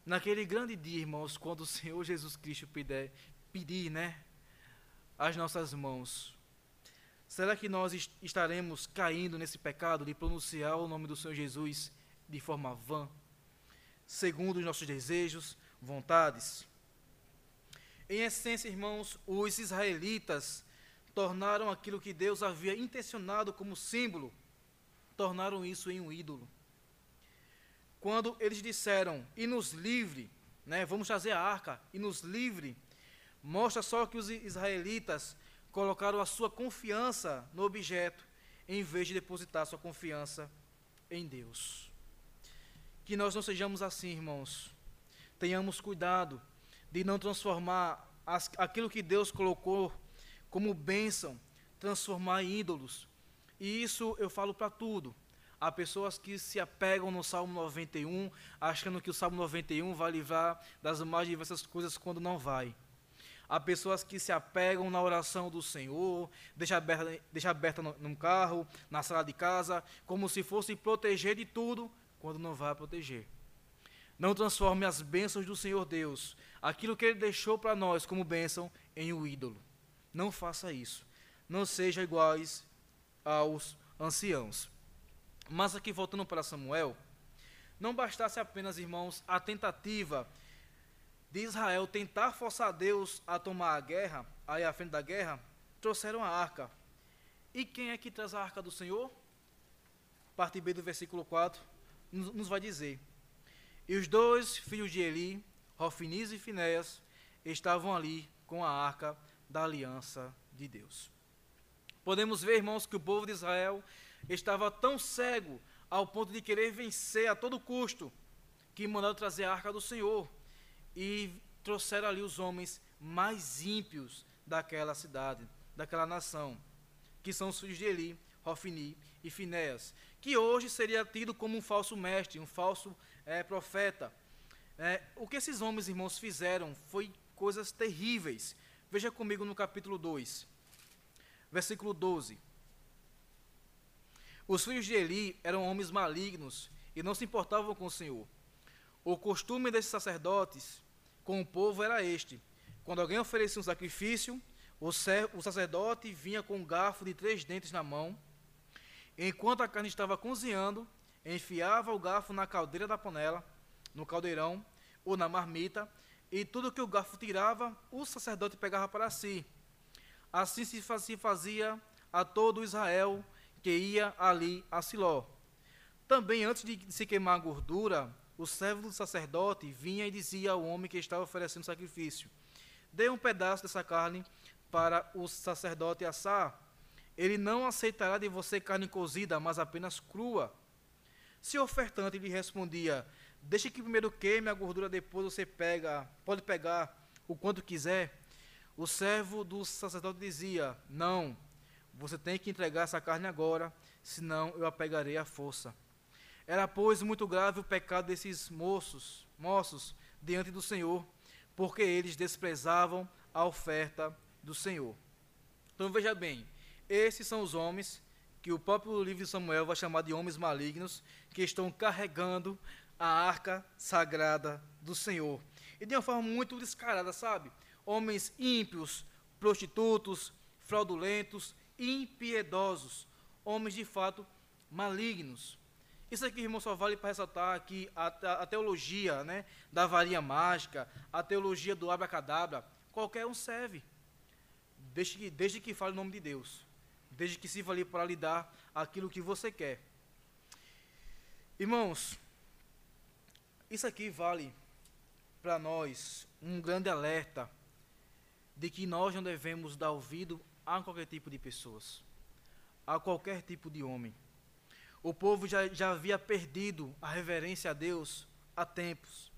Speaker 1: Naquele grande dia, irmãos, quando o Senhor Jesus Cristo pedir, pedir né, as nossas mãos, será que nós estaremos caindo nesse pecado de pronunciar o nome do Senhor Jesus de forma vã, segundo os nossos desejos, vontades. Em essência, irmãos, os israelitas tornaram aquilo que Deus havia intencionado como símbolo, tornaram isso em um ídolo. Quando eles disseram, e nos livre, né, vamos trazer a arca, e nos livre, mostra só que os israelitas colocaram a sua confiança no objeto, em vez de depositar sua confiança em Deus. Que nós não sejamos assim, irmãos tenhamos cuidado de não transformar as, aquilo que Deus colocou como bênção, transformar em ídolos. E isso eu falo para tudo. Há pessoas que se apegam no Salmo 91, achando que o Salmo 91 vai livrar das mais diversas coisas quando não vai. Há pessoas que se apegam na oração do Senhor, deixa aberta, deixa aberta no, num carro, na sala de casa, como se fosse proteger de tudo, quando não vai proteger. Não transforme as bênçãos do Senhor Deus, aquilo que Ele deixou para nós como bênção, em um ídolo. Não faça isso. Não seja iguais aos anciãos. Mas aqui voltando para Samuel, não bastasse apenas, irmãos, a tentativa de Israel tentar forçar Deus a tomar a guerra, aí à frente da guerra, trouxeram a arca. E quem é que traz a arca do Senhor? Parte B do versículo 4 nos vai dizer: E os dois filhos de Eli, Rofiniz e Finéas, estavam ali com a arca da aliança de Deus. Podemos ver, irmãos, que o povo de Israel estava tão cego ao ponto de querer vencer a todo custo, que mandaram trazer a arca do Senhor e trouxeram ali os homens mais ímpios daquela cidade, daquela nação, que são os filhos de Eli, Rofini e Finéas, que hoje seria tido como um falso mestre, um falso é, profeta. É, o que esses homens, irmãos, fizeram foi coisas terríveis. Veja comigo no capítulo 2, versículo 12. Os filhos de Eli eram homens malignos e não se importavam com o Senhor. O costume desses sacerdotes com o povo era este: quando alguém oferecia um sacrifício, o, sacerdote vinha com um garfo de três dentes na mão. Enquanto a carne estava cozinhando, enfiava o garfo na caldeira da panela, no caldeirão ou na marmita, e tudo que o garfo tirava, o sacerdote pegava para si. Assim se fazia a todo Israel que ia ali a Siló. Também antes de se queimar a gordura, o servo do sacerdote vinha e dizia ao homem que estava oferecendo sacrifício: Dê um pedaço dessa carne para o sacerdote assar. Ele não aceitará de você carne cozida, mas apenas crua. Se o ofertante lhe respondia: Deixe que primeiro queime a gordura, depois você pega, pode pegar o quanto quiser. O servo do sacerdote dizia: Não, você tem que entregar essa carne agora, senão eu a pegarei à força. Era, pois, muito grave o pecado desses moços, moços, diante do Senhor, porque eles desprezavam a oferta do Senhor. Então veja bem, esses são os homens que o próprio livro de Samuel vai chamar de homens malignos, que estão carregando a arca sagrada do Senhor. E de uma forma muito descarada, sabe? Homens ímpios, prostitutos, fraudulentos, impiedosos, homens de fato malignos. Isso aqui, irmão, só vale para ressaltar que a, a, a, teologia né, da varinha mágica, a teologia do abracadabra, qualquer um serve, desde que, desde que fale o nome de Deus, desde que sirva ali para lhe dar aquilo que você quer. Irmãos, isso aqui vale para nós um grande alerta de que nós não devemos dar ouvido a qualquer tipo de pessoas, a qualquer tipo de homem. O povo já, já havia perdido a reverência a Deus há tempos.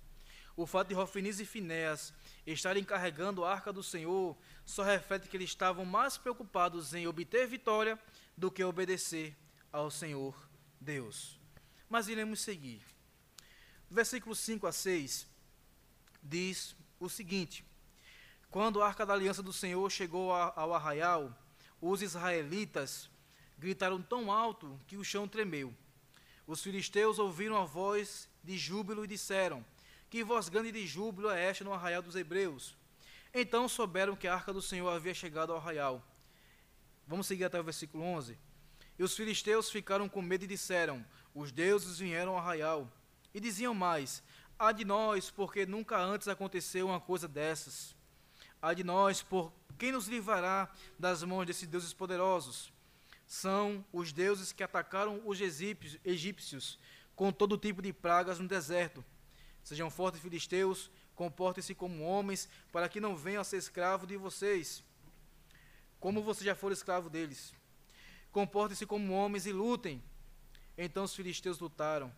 Speaker 1: O fato de Rofiniz e Finéas estarem carregando a arca do Senhor só reflete que eles estavam mais preocupados em obter vitória do que obedecer ao Senhor Deus. Mas iremos seguir. Versículos 5 a 6 diz o seguinte: quando a arca da aliança do Senhor chegou ao arraial, os israelitas gritaram tão alto que o chão tremeu. Os filisteus ouviram a voz de júbilo e disseram: Que voz grande de júbilo é esta no arraial dos hebreus? Então souberam que a arca do Senhor havia chegado ao arraial. Vamos seguir até o versículo 11. E os filisteus ficaram com medo e disseram: Os deuses vieram ao arraial. E diziam mais: Há de nós, porque nunca antes aconteceu uma coisa dessas. Ai de nós, por quem nos livrará das mãos desses deuses poderosos? São os deuses que atacaram os egípcios com todo tipo de pragas no deserto. Sejam fortes, filisteus, comportem-se como homens, para que não venham a ser escravos de vocês, como você já for escravo deles. Comportem-se como homens e lutem. Então os filisteus lutaram,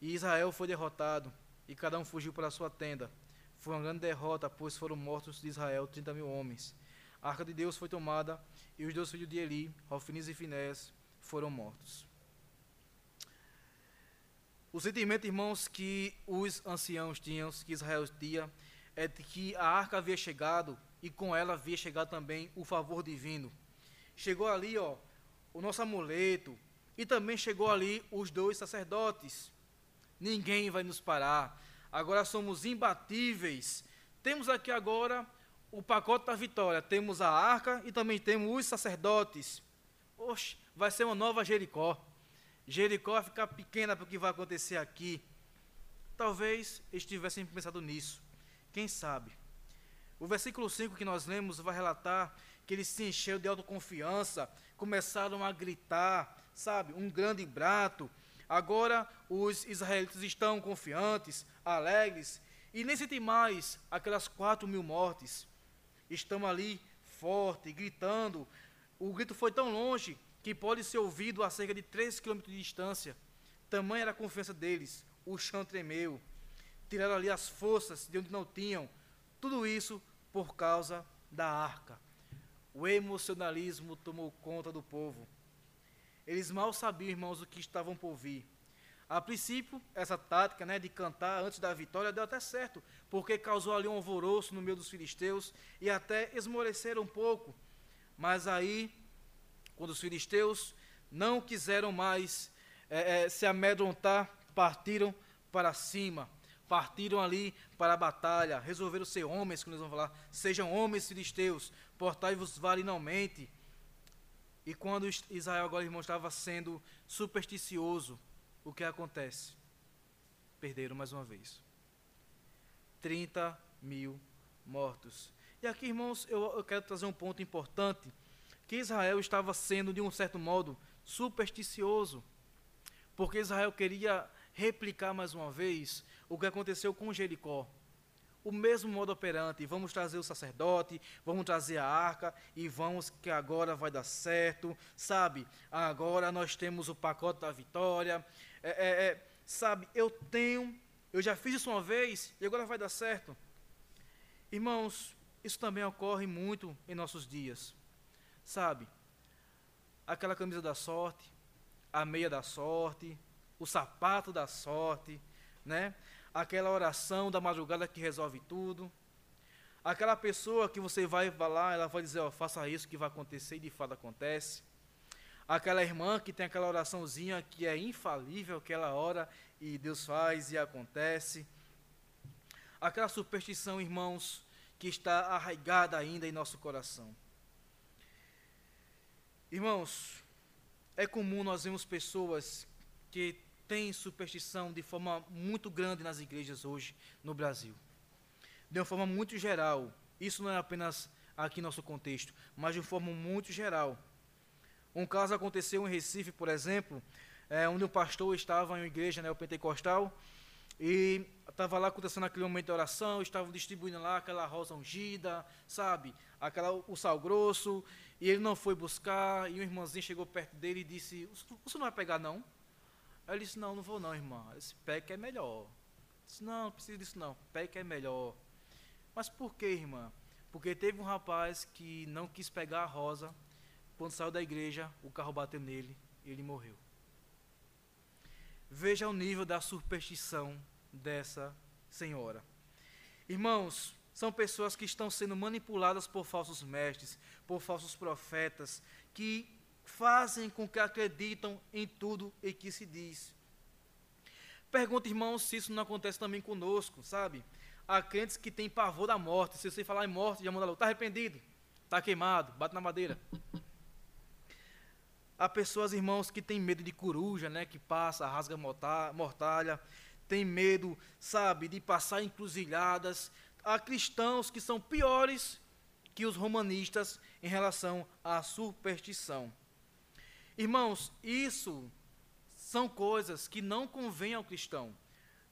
Speaker 1: e Israel foi derrotado, e cada um fugiu para a sua tenda. Foi uma grande derrota, pois foram mortos de Israel 30 mil homens. A arca de Deus foi tomada e os dois filhos de Eli, Rofiniz e Finés, foram mortos. O sentimento, irmãos, que os anciãos tinham, que Israel tinha, é de que a arca havia chegado e com ela havia chegado também o favor divino. Chegou ali, ó, o nosso amuleto e também chegou ali os dois sacerdotes. Ninguém vai nos parar agora somos imbatíveis. Temos aqui agora o pacote da vitória. Temos a arca e também temos os sacerdotes. Oxe, vai ser uma nova Jericó. Jericó ficar pequena para o que vai acontecer aqui. Talvez estivessem pensado nisso. Quem sabe? O versículo 5 que nós lemos vai relatar que eles se encheram de autoconfiança, começaram a gritar, sabe, um grande brato. Agora os israelitas estão confiantes, alegres, e nem sentem mais aquelas quatro mil mortes. Estão ali forte, gritando. O grito foi tão longe que pode ser ouvido a cerca de três quilômetros de distância. Tamanha era a confiança deles. O chão tremeu. Tiraram ali as forças de onde não tinham. Tudo isso por causa da arca. O emocionalismo tomou conta do povo. Eles mal sabiam, irmãos, o que estavam por vir. A princípio, essa tática né, de cantar antes da vitória deu até certo, porque causou ali um alvoroço no meio dos filisteus e até esmoreceram um pouco. Mas aí, quando os filisteus não quiseram mais é, é, se amedrontar, partiram para cima, partiram ali para a batalha, resolveram ser homens, como eles vão falar, sejam homens filisteus, portai-vos varinalmente. E quando Israel agora, irmão, estava sendo supersticioso, o que acontece? Perderam mais uma vez. 30 mil mortos. E aqui, irmãos, eu, eu quero trazer um ponto importante, que Israel estava sendo, de um certo modo, supersticioso, porque Israel queria replicar mais uma vez o que aconteceu com Jericó o mesmo modo operante. Vamos trazer o sacerdote, vamos trazer a arca e vamos que agora vai dar certo, sabe? Agora nós temos o pacote da vitória. É, é, é, sabe, eu tenho, eu já fiz isso uma vez e agora vai dar certo. Irmãos, isso também ocorre muito em nossos dias, sabe? Aquela camisa da sorte, a meia da sorte, o sapato da sorte, né? aquela oração da madrugada que resolve tudo, aquela pessoa que você vai lá, ela vai dizer, ó, faça isso que vai acontecer e de fato acontece, aquela irmã que tem aquela oraçãozinha que é infalível, que ela ora e Deus faz e acontece, aquela superstição, irmãos, que está arraigada ainda em nosso coração. Irmãos, é comum nós vemos pessoas que tem superstição de forma muito grande nas igrejas hoje no Brasil. De uma forma muito geral. Isso não é apenas aqui em nosso contexto, mas de forma muito geral. Um caso aconteceu em Recife, por exemplo, é, onde um pastor estava em uma igreja neopentecostal e estava lá acontecendo aquele momento de oração, estavam distribuindo lá aquela rosa ungida, sabe? Aquela, o sal grosso, e ele não foi buscar, e um irmãozinho chegou perto dele e disse, você não vai pegar não? Aí ele disse, não, não vou não, irmã. Esse pé que é melhor. disse, não, não precisa disso não, pé que é melhor. Mas por que, irmã? Porque teve um rapaz que não quis pegar a rosa, quando saiu da igreja, o carro bateu nele e ele morreu. Veja o nível da superstição dessa senhora. Irmãos, são pessoas que estão sendo manipuladas por falsos mestres, por falsos profetas, que fazem com que acreditam em tudo e que se diz. Pergunta, irmãos, se isso não acontece também conosco, sabe? Há crentes que têm pavor da morte. Se você falar em morte, já manda logo, está arrependido, está queimado, bate na madeira. Há pessoas, irmãos, que têm medo de coruja, né? Que passa, rasga mortalha, tem medo, sabe, de passar encruzilhadas. Há cristãos que são piores que os romanistas em relação à superstição. Irmãos, isso são coisas que não convêm ao cristão.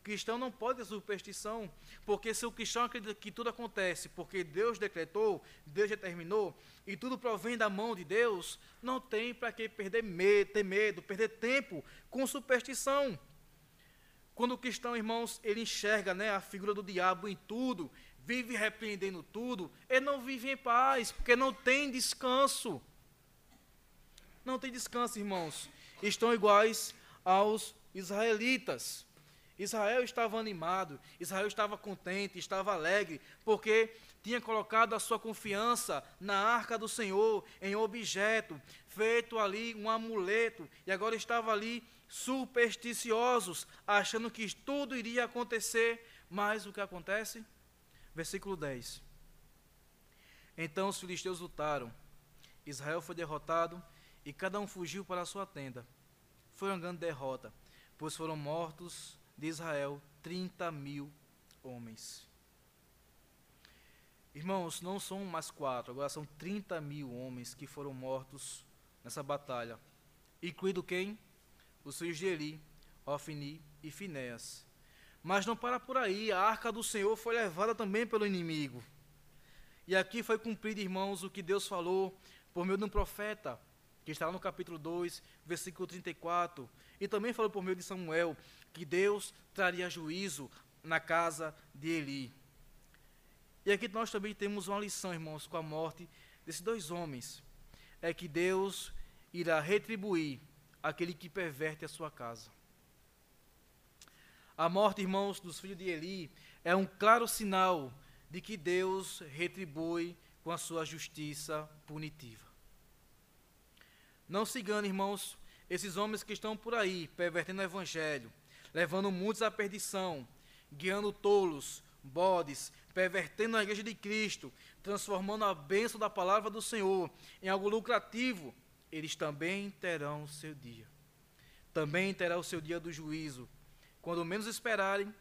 Speaker 1: O cristão não pode ter superstição, porque se o cristão acredita que tudo acontece porque Deus decretou, Deus determinou, e tudo provém da mão de Deus, não tem para que perder medo, ter medo, perder tempo com superstição. Quando o cristão, irmãos, ele enxerga né, a figura do diabo em tudo, vive repreendendo tudo, ele não vive em paz, porque não tem descanso não tem descanso, irmãos. Estão iguais aos israelitas. Israel estava animado, Israel estava contente, estava alegre, porque tinha colocado a sua confiança na arca do Senhor, em objeto, feito ali um amuleto, e agora estava ali supersticiosos, achando que tudo iria acontecer Mas o que acontece? Versículo 10. Então os filisteus lutaram, Israel foi derrotado e cada um fugiu para a sua tenda. Foi uma grande derrota, pois foram mortos de Israel 30 mil homens. Irmãos, não são mais quatro, agora são 30 mil homens que foram mortos nessa batalha, incluído quem? Os filhos de Eli, Ofni e Finéas. Mas não para por aí, a arca do Senhor foi levada também pelo inimigo. E aqui foi cumprido, irmãos, o que Deus falou por meio de um profeta, que está lá no capítulo 2, versículo 34, e também falou por meio de Samuel, que Deus traria juízo na casa de Eli. E aqui nós também temos uma lição, irmãos, com a morte desses dois homens. É que Deus irá retribuir aquele que perverte a sua casa. A morte, irmãos, dos filhos de Eli é um claro sinal de que Deus retribui com a sua justiça punitiva. Não se engane, irmãos, esses homens que estão por aí pervertendo o evangelho, levando muitos à perdição, guiando tolos, bodes, pervertendo a igreja de Cristo, transformando a bênção da palavra do Senhor em algo lucrativo, eles também terão seu dia. Também terá o seu dia do juízo. Quando menos esperarem,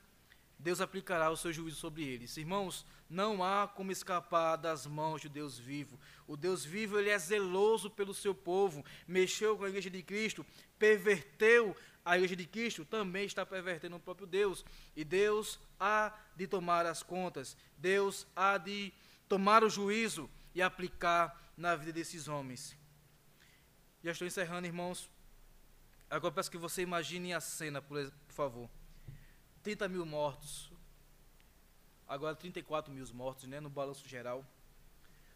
Speaker 1: Deus aplicará o seu juízo sobre eles. Irmãos, não há como escapar das mãos de Deus vivo. O Deus vivo, ele é zeloso pelo seu povo. Mexeu com a igreja de Cristo, perverteu a igreja de Cristo, também está pervertendo o próprio Deus. E Deus há de tomar as contas. Deus há de tomar o juízo e aplicar na vida desses homens. Já estou encerrando, irmãos. Agora peço que você imagine a cena, por, por favor. 30 mil mortos. Agora 34 mil mortos, né, no balanço geral.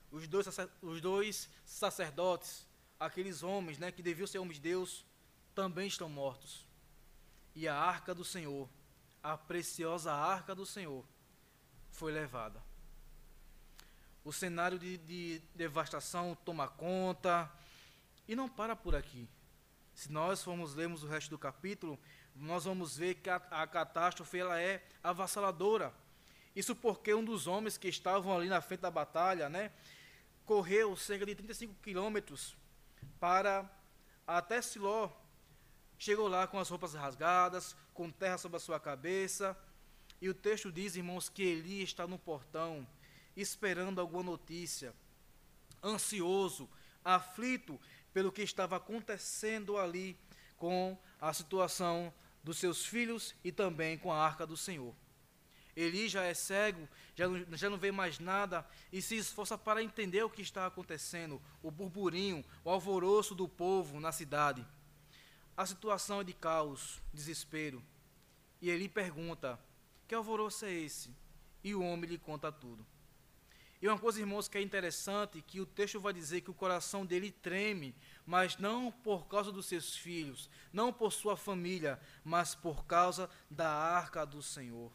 Speaker 1: Os dois, os dois sacerdotes, aqueles homens né, que deviam ser homens de Deus, também estão mortos. E a arca do Senhor, a preciosa arca do Senhor, foi levada. O cenário de, de devastação toma conta, e não para por aqui. Se nós formos lermos o resto do capítulo, nós vamos ver que a, a catástrofe ela é avassaladora. Isso porque um dos homens que estavam ali na frente da batalha, né, correu cerca de 35 quilômetros para até Siló. Chegou lá com as roupas rasgadas, com terra sobre a sua cabeça. E o texto diz, irmãos, que Eli está no portão, esperando alguma notícia, ansioso, aflito pelo que estava acontecendo ali com a situação dos seus filhos e também com a arca do Senhor. Eli já é cego, já não, já não vê mais nada e se esforça para entender o que está acontecendo, o burburinho, o alvoroço do povo na cidade. A situação é de caos, desespero. E Eli pergunta: Que alvoroço é esse? E o homem lhe conta tudo. E uma coisa, irmãos, que é interessante, que o texto vai dizer que o coração dele treme, mas não por causa dos seus filhos, não por sua família, mas por causa da arca do Senhor.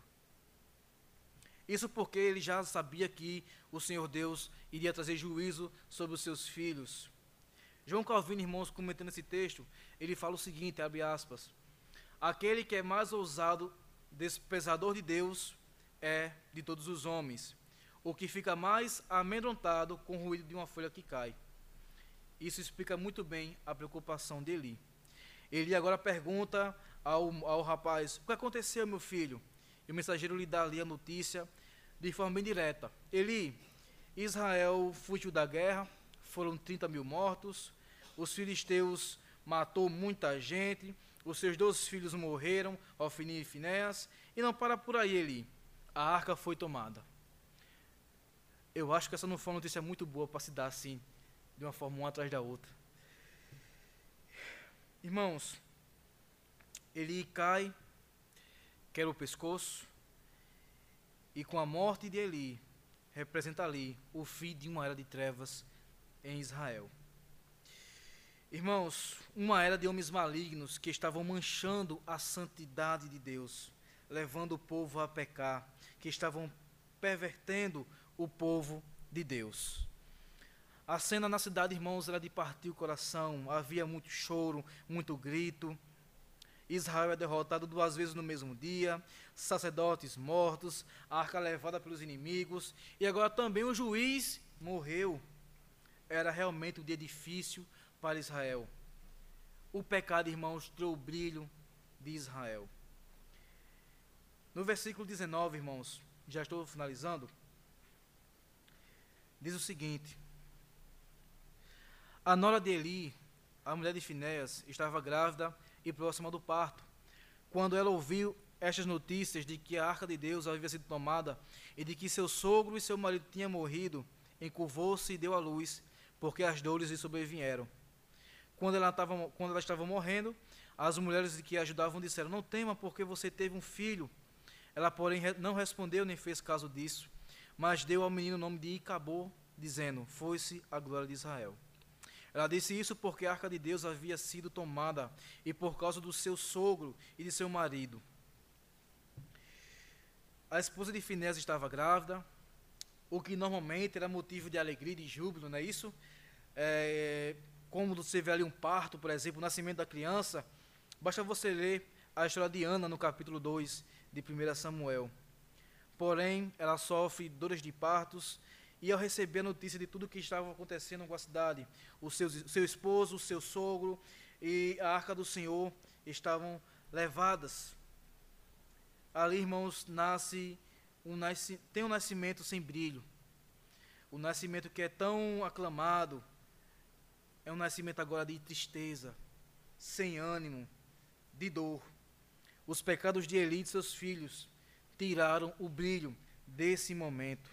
Speaker 1: Isso porque ele já sabia que o Senhor Deus iria trazer juízo sobre os seus filhos. João Calvino, irmãos, comentando esse texto, ele fala o seguinte, abre aspas, aquele que é mais ousado, despesador de Deus, é de todos os homens, o que fica mais amedrontado com o ruído de uma folha que cai. Isso explica muito bem a preocupação de Eli. Eli agora pergunta ao, ao rapaz: O que aconteceu, meu filho? E o mensageiro lhe dá ali a notícia de forma bem direta. Eli, Israel fugiu da guerra, foram 30 mil mortos, os filisteus matou muita gente, os seus dois filhos morreram, Ofni e Finéas, e não para por aí, Eli. A arca foi tomada. Eu acho que essa não foi uma notícia muito boa para se dar assim, de uma forma uma atrás da outra. Irmãos, ele cai, quebra o pescoço, e com a morte de Eli, representa ali o fim de uma era de trevas em Israel. Irmãos, uma era de homens malignos que estavam manchando a santidade de Deus, levando o povo a pecar, que estavam pervertendo o povo de Deus. A cena na cidade, irmãos, era de partir o coração, havia muito choro, muito grito. Israel é derrotado duas vezes no mesmo dia, sacerdotes mortos, a arca levada pelos inimigos, e agora também o juiz morreu. Era realmente um dia difícil para Israel. O pecado, irmãos, tirou o brilho de Israel. No versículo 19, irmãos, já estou finalizando, diz o seguinte: A nora de Eli, a mulher de Finéas, estava grávida e próxima do parto. Quando ela ouviu estas notícias de que a arca de Deus havia sido tomada e de que seu sogro e seu marido tinham morrido, encurvou-se e deu à luz, porque as dores lhe sobrevieram. Quando ela, estava, quando ela estava morrendo, as mulheres que a ajudavam disseram: Não tema, porque você teve um filho. Ela, porém, não respondeu nem fez caso disso, mas deu ao menino o nome de Icabô, dizendo: Foi-se a glória de Israel. Ela disse isso porque a arca de Deus havia sido tomada e por causa do seu sogro e de seu marido. A esposa de Finés estava grávida, o que normalmente era motivo de alegria e de júbilo, não é isso? É, como você vê ali um parto, por exemplo, o nascimento da criança, basta você ler a história de Ana no capítulo 2 de 1 Samuel. Porém, ela sofre dores de partos e ao receber a notícia de tudo o que estava acontecendo com a cidade, o seu, seu esposo, o seu sogro e a arca do Senhor estavam levadas. Ali, irmãos, nasce um nasce, tem um nascimento sem brilho. O nascimento que é tão aclamado é um nascimento agora de tristeza, sem ânimo, de dor. Os pecados de Eli e seus filhos tiraram o brilho desse momento.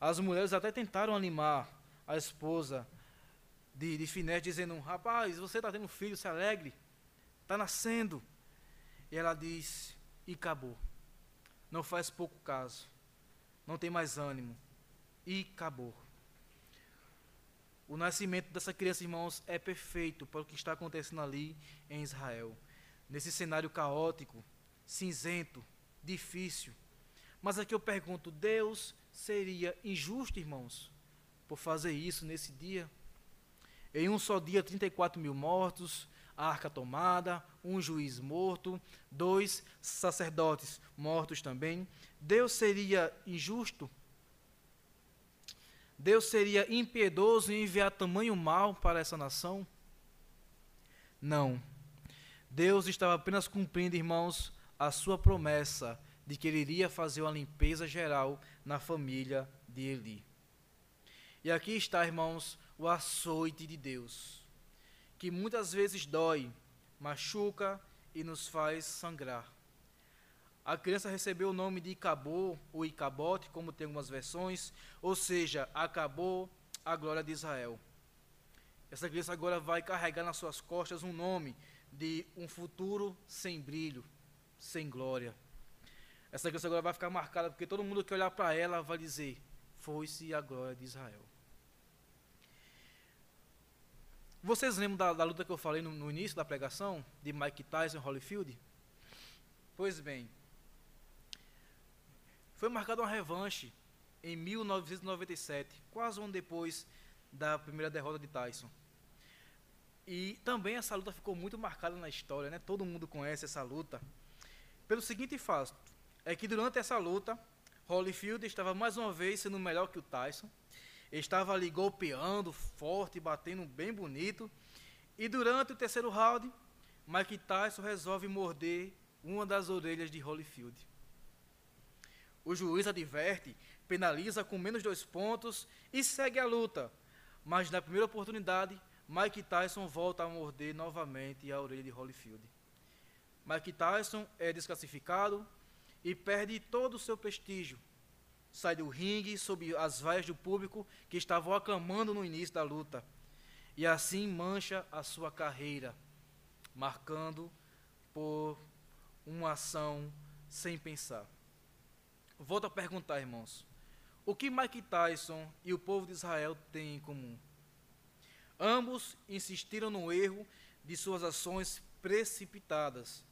Speaker 1: As mulheres até tentaram animar a esposa de, de Finés, dizendo: Rapaz, você está tendo um filho, se alegre, está nascendo. E ela diz: E acabou. Não faz pouco caso. Não tem mais ânimo. E acabou. O nascimento dessa criança, irmãos, é perfeito para o que está acontecendo ali em Israel. Nesse cenário caótico, cinzento, difícil. Mas aqui eu pergunto: Deus seria injusto, irmãos, por fazer isso nesse dia? Em um só dia, 34 mil mortos, a arca tomada, um juiz morto, dois sacerdotes mortos também. Deus seria injusto? Deus seria impiedoso em enviar tamanho mal para essa nação? Não. Deus estava apenas cumprindo, irmãos, a sua promessa de que ele iria fazer uma limpeza geral na família de Eli. E aqui está, irmãos, o açoite de Deus, que muitas vezes dói, machuca e nos faz sangrar. A criança recebeu o nome de Icabô, ou Icabote, como tem algumas versões, ou seja, acabou a glória de Israel. Essa criança agora vai carregar nas suas costas um nome de um futuro sem brilho, sem glória. Essa criança agora vai ficar marcada, porque todo mundo que olhar para ela vai dizer: Foi-se a glória de Israel. Vocês lembram da, da luta que eu falei no, no, início da pregação, de Mike Tyson e Holyfield? Pois bem, foi marcada uma revanche em 1997, quase um ano depois da primeira derrota de Tyson. E também essa luta ficou muito marcada na história, né? Todo mundo conhece essa luta. Pelo seguinte fato, é que durante essa luta, Holyfield estava mais uma vez sendo melhor que o Tyson. Estava ali golpeando forte, batendo bem bonito. E durante o terceiro round, Mike Tyson resolve morder uma das orelhas de Holyfield. O juiz adverte, penaliza com menos dois pontos e segue a luta. Mas na primeira oportunidade, Mike Tyson volta a morder novamente a orelha de Holyfield. Mike Tyson é desclassificado, e perde todo o seu prestígio. Sai do ringue sob as vaias do público que estavam aclamando no início da luta. E assim mancha a sua carreira, marcando por uma ação sem pensar. Volto a perguntar, irmãos: o que Mike Tyson e o povo de Israel têm em comum? Ambos insistiram no erro de suas ações precipitadas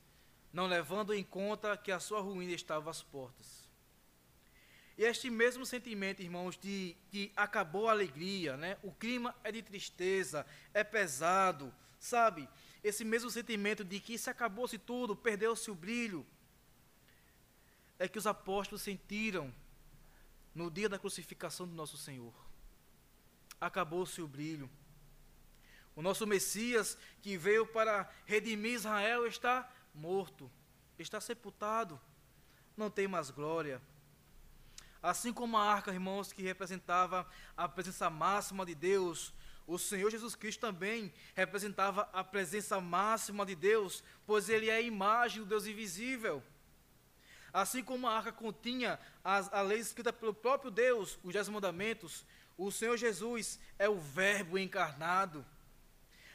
Speaker 1: não levando em conta que a sua ruína estava às portas. E este mesmo sentimento, irmãos, de que acabou a alegria, né? O clima é de tristeza, é pesado, sabe? Esse mesmo sentimento de que se acabou-se tudo, perdeu-se o brilho, é que os apóstolos sentiram no dia da crucificação do nosso Senhor. Acabou-se o brilho. O nosso Messias, que veio para redimir Israel, está morto, está sepultado, não tem mais glória. Assim como a arca, irmãos, que representava a presença máxima de Deus, o Senhor Jesus Cristo também representava a presença máxima de Deus, pois ele é a imagem do Deus invisível. Assim como a arca continha as, a lei escrita pelo próprio Deus, os dez mandamentos, o Senhor Jesus é o Verbo encarnado,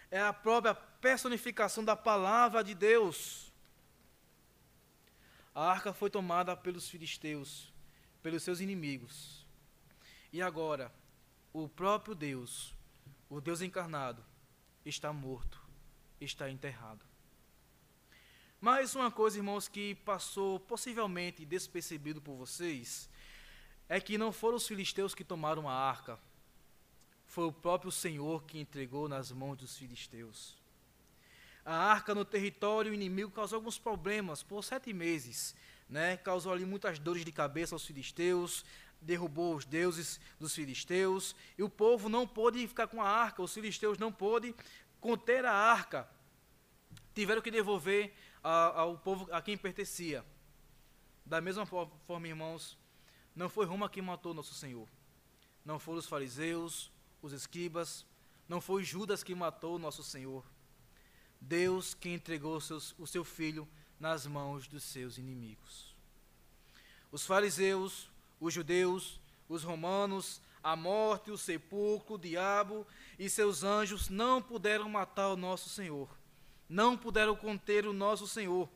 Speaker 1: é a própria personificação da palavra de Deus. A arca foi tomada pelos filisteus, pelos seus inimigos. E agora, o próprio Deus, o Deus encarnado, está morto, está enterrado. Mas uma coisa, irmãos, que passou possivelmente despercebido por vocês, é que não foram os filisteus que tomaram a arca, foi o próprio Senhor que entregou nas mãos dos filisteus. A arca no território inimigo causou alguns problemas por sete meses, né, causou ali muitas dores de cabeça aos filisteus, derrubou os deuses dos filisteus, e o povo não pôde ficar com a arca, os filisteus não pôde conter a arca. Tiveram que devolver a, ao povo a quem pertencia. Da mesma forma, irmãos, não foi Roma quem matou nosso Senhor. Não foram os fariseus, os escribas, não foi Judas que matou nosso Senhor. Deus que entregou seus, o seu filho nas mãos dos seus inimigos. Os fariseus, os judeus, os romanos, a morte, o sepulcro, o diabo e seus anjos não puderam matar o nosso Senhor, não puderam conter o nosso Senhor.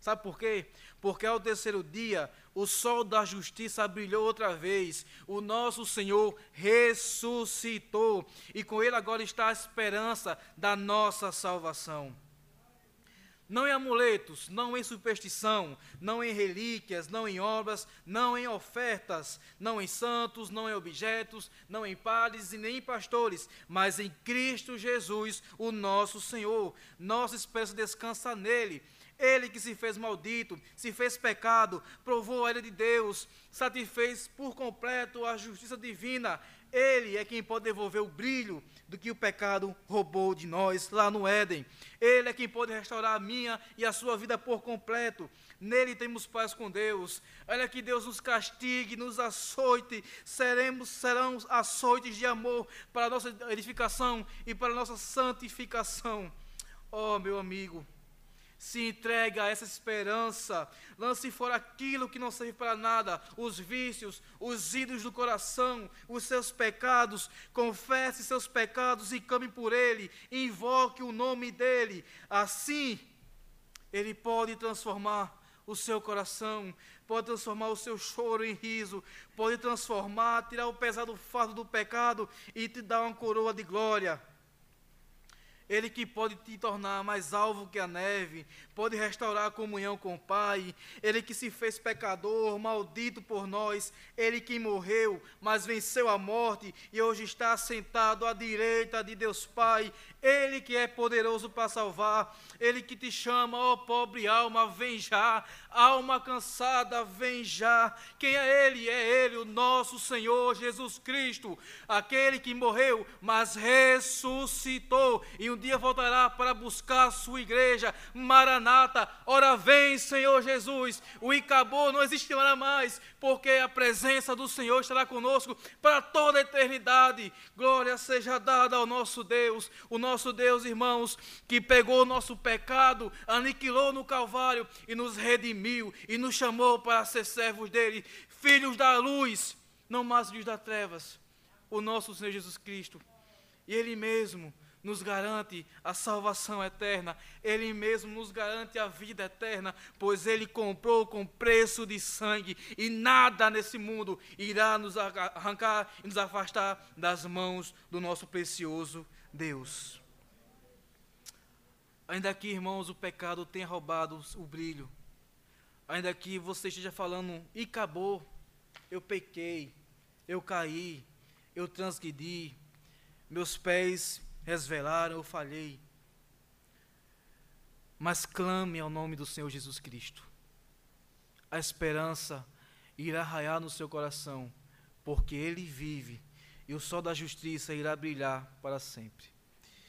Speaker 1: Sabe por quê? Porque ao terceiro dia o sol da justiça brilhou outra vez, o nosso Senhor ressuscitou e com ele agora está a esperança da nossa salvação não em amuletos, não em superstição, não em relíquias, não em obras, não em ofertas, não em santos, não em objetos, não em padres e nem em pastores, mas em Cristo Jesus, o nosso Senhor. Nossa esperança descansa nele. Ele que se fez maldito, se fez pecado, provou a ira de Deus, satisfez por completo a justiça divina. Ele é quem pode devolver o brilho do que o pecado roubou de nós lá no Éden. Ele é quem pode restaurar a minha e a sua vida por completo. Nele temos paz com Deus. Olha que Deus nos castigue, nos açoite. Seremos, serão açoites de amor para a nossa edificação e para a nossa santificação. Oh, meu amigo, se entregue a essa esperança, lance fora aquilo que não serve para nada, os vícios, os ídolos do coração, os seus pecados, confesse seus pecados e came por ele, invoque o nome dele. Assim, ele pode transformar o seu coração, pode transformar o seu choro em riso, pode transformar, tirar o pesado fardo do pecado e te dar uma coroa de glória. Ele que pode te tornar mais alvo que a neve, pode restaurar a comunhão com o Pai. Ele que se fez pecador, maldito por nós. Ele que morreu, mas venceu a morte e hoje está sentado à direita de Deus Pai. Ele que é poderoso para salvar. Ele que te chama, ó pobre alma, vem já. Alma cansada, vem já. Quem é Ele? É Ele, o nosso Senhor Jesus Cristo, aquele que morreu, mas ressuscitou. E um dia voltará para buscar a sua igreja. Maranata, ora vem, Senhor Jesus. O Icabô não existirá mais, porque a presença do Senhor estará conosco para toda a eternidade. Glória seja dada ao nosso Deus, o nosso Deus, irmãos, que pegou o nosso pecado, aniquilou no Calvário e nos redimiu e nos chamou para ser servos dele, filhos da luz, não mais filhos das trevas. O nosso Senhor Jesus Cristo. E Ele mesmo nos garante a salvação eterna, Ele mesmo nos garante a vida eterna, pois Ele comprou com preço de sangue, e nada nesse mundo irá nos arrancar e nos afastar das mãos do nosso precioso Deus. Ainda que, irmãos, o pecado tenha roubado o brilho, ainda que você esteja falando, e acabou, eu pequei, eu caí, eu transgredi, meus pés resvelaram, eu falhei. Mas clame ao nome do Senhor Jesus Cristo. A esperança irá raiar no seu coração, porque Ele vive e o sol da justiça irá brilhar para sempre.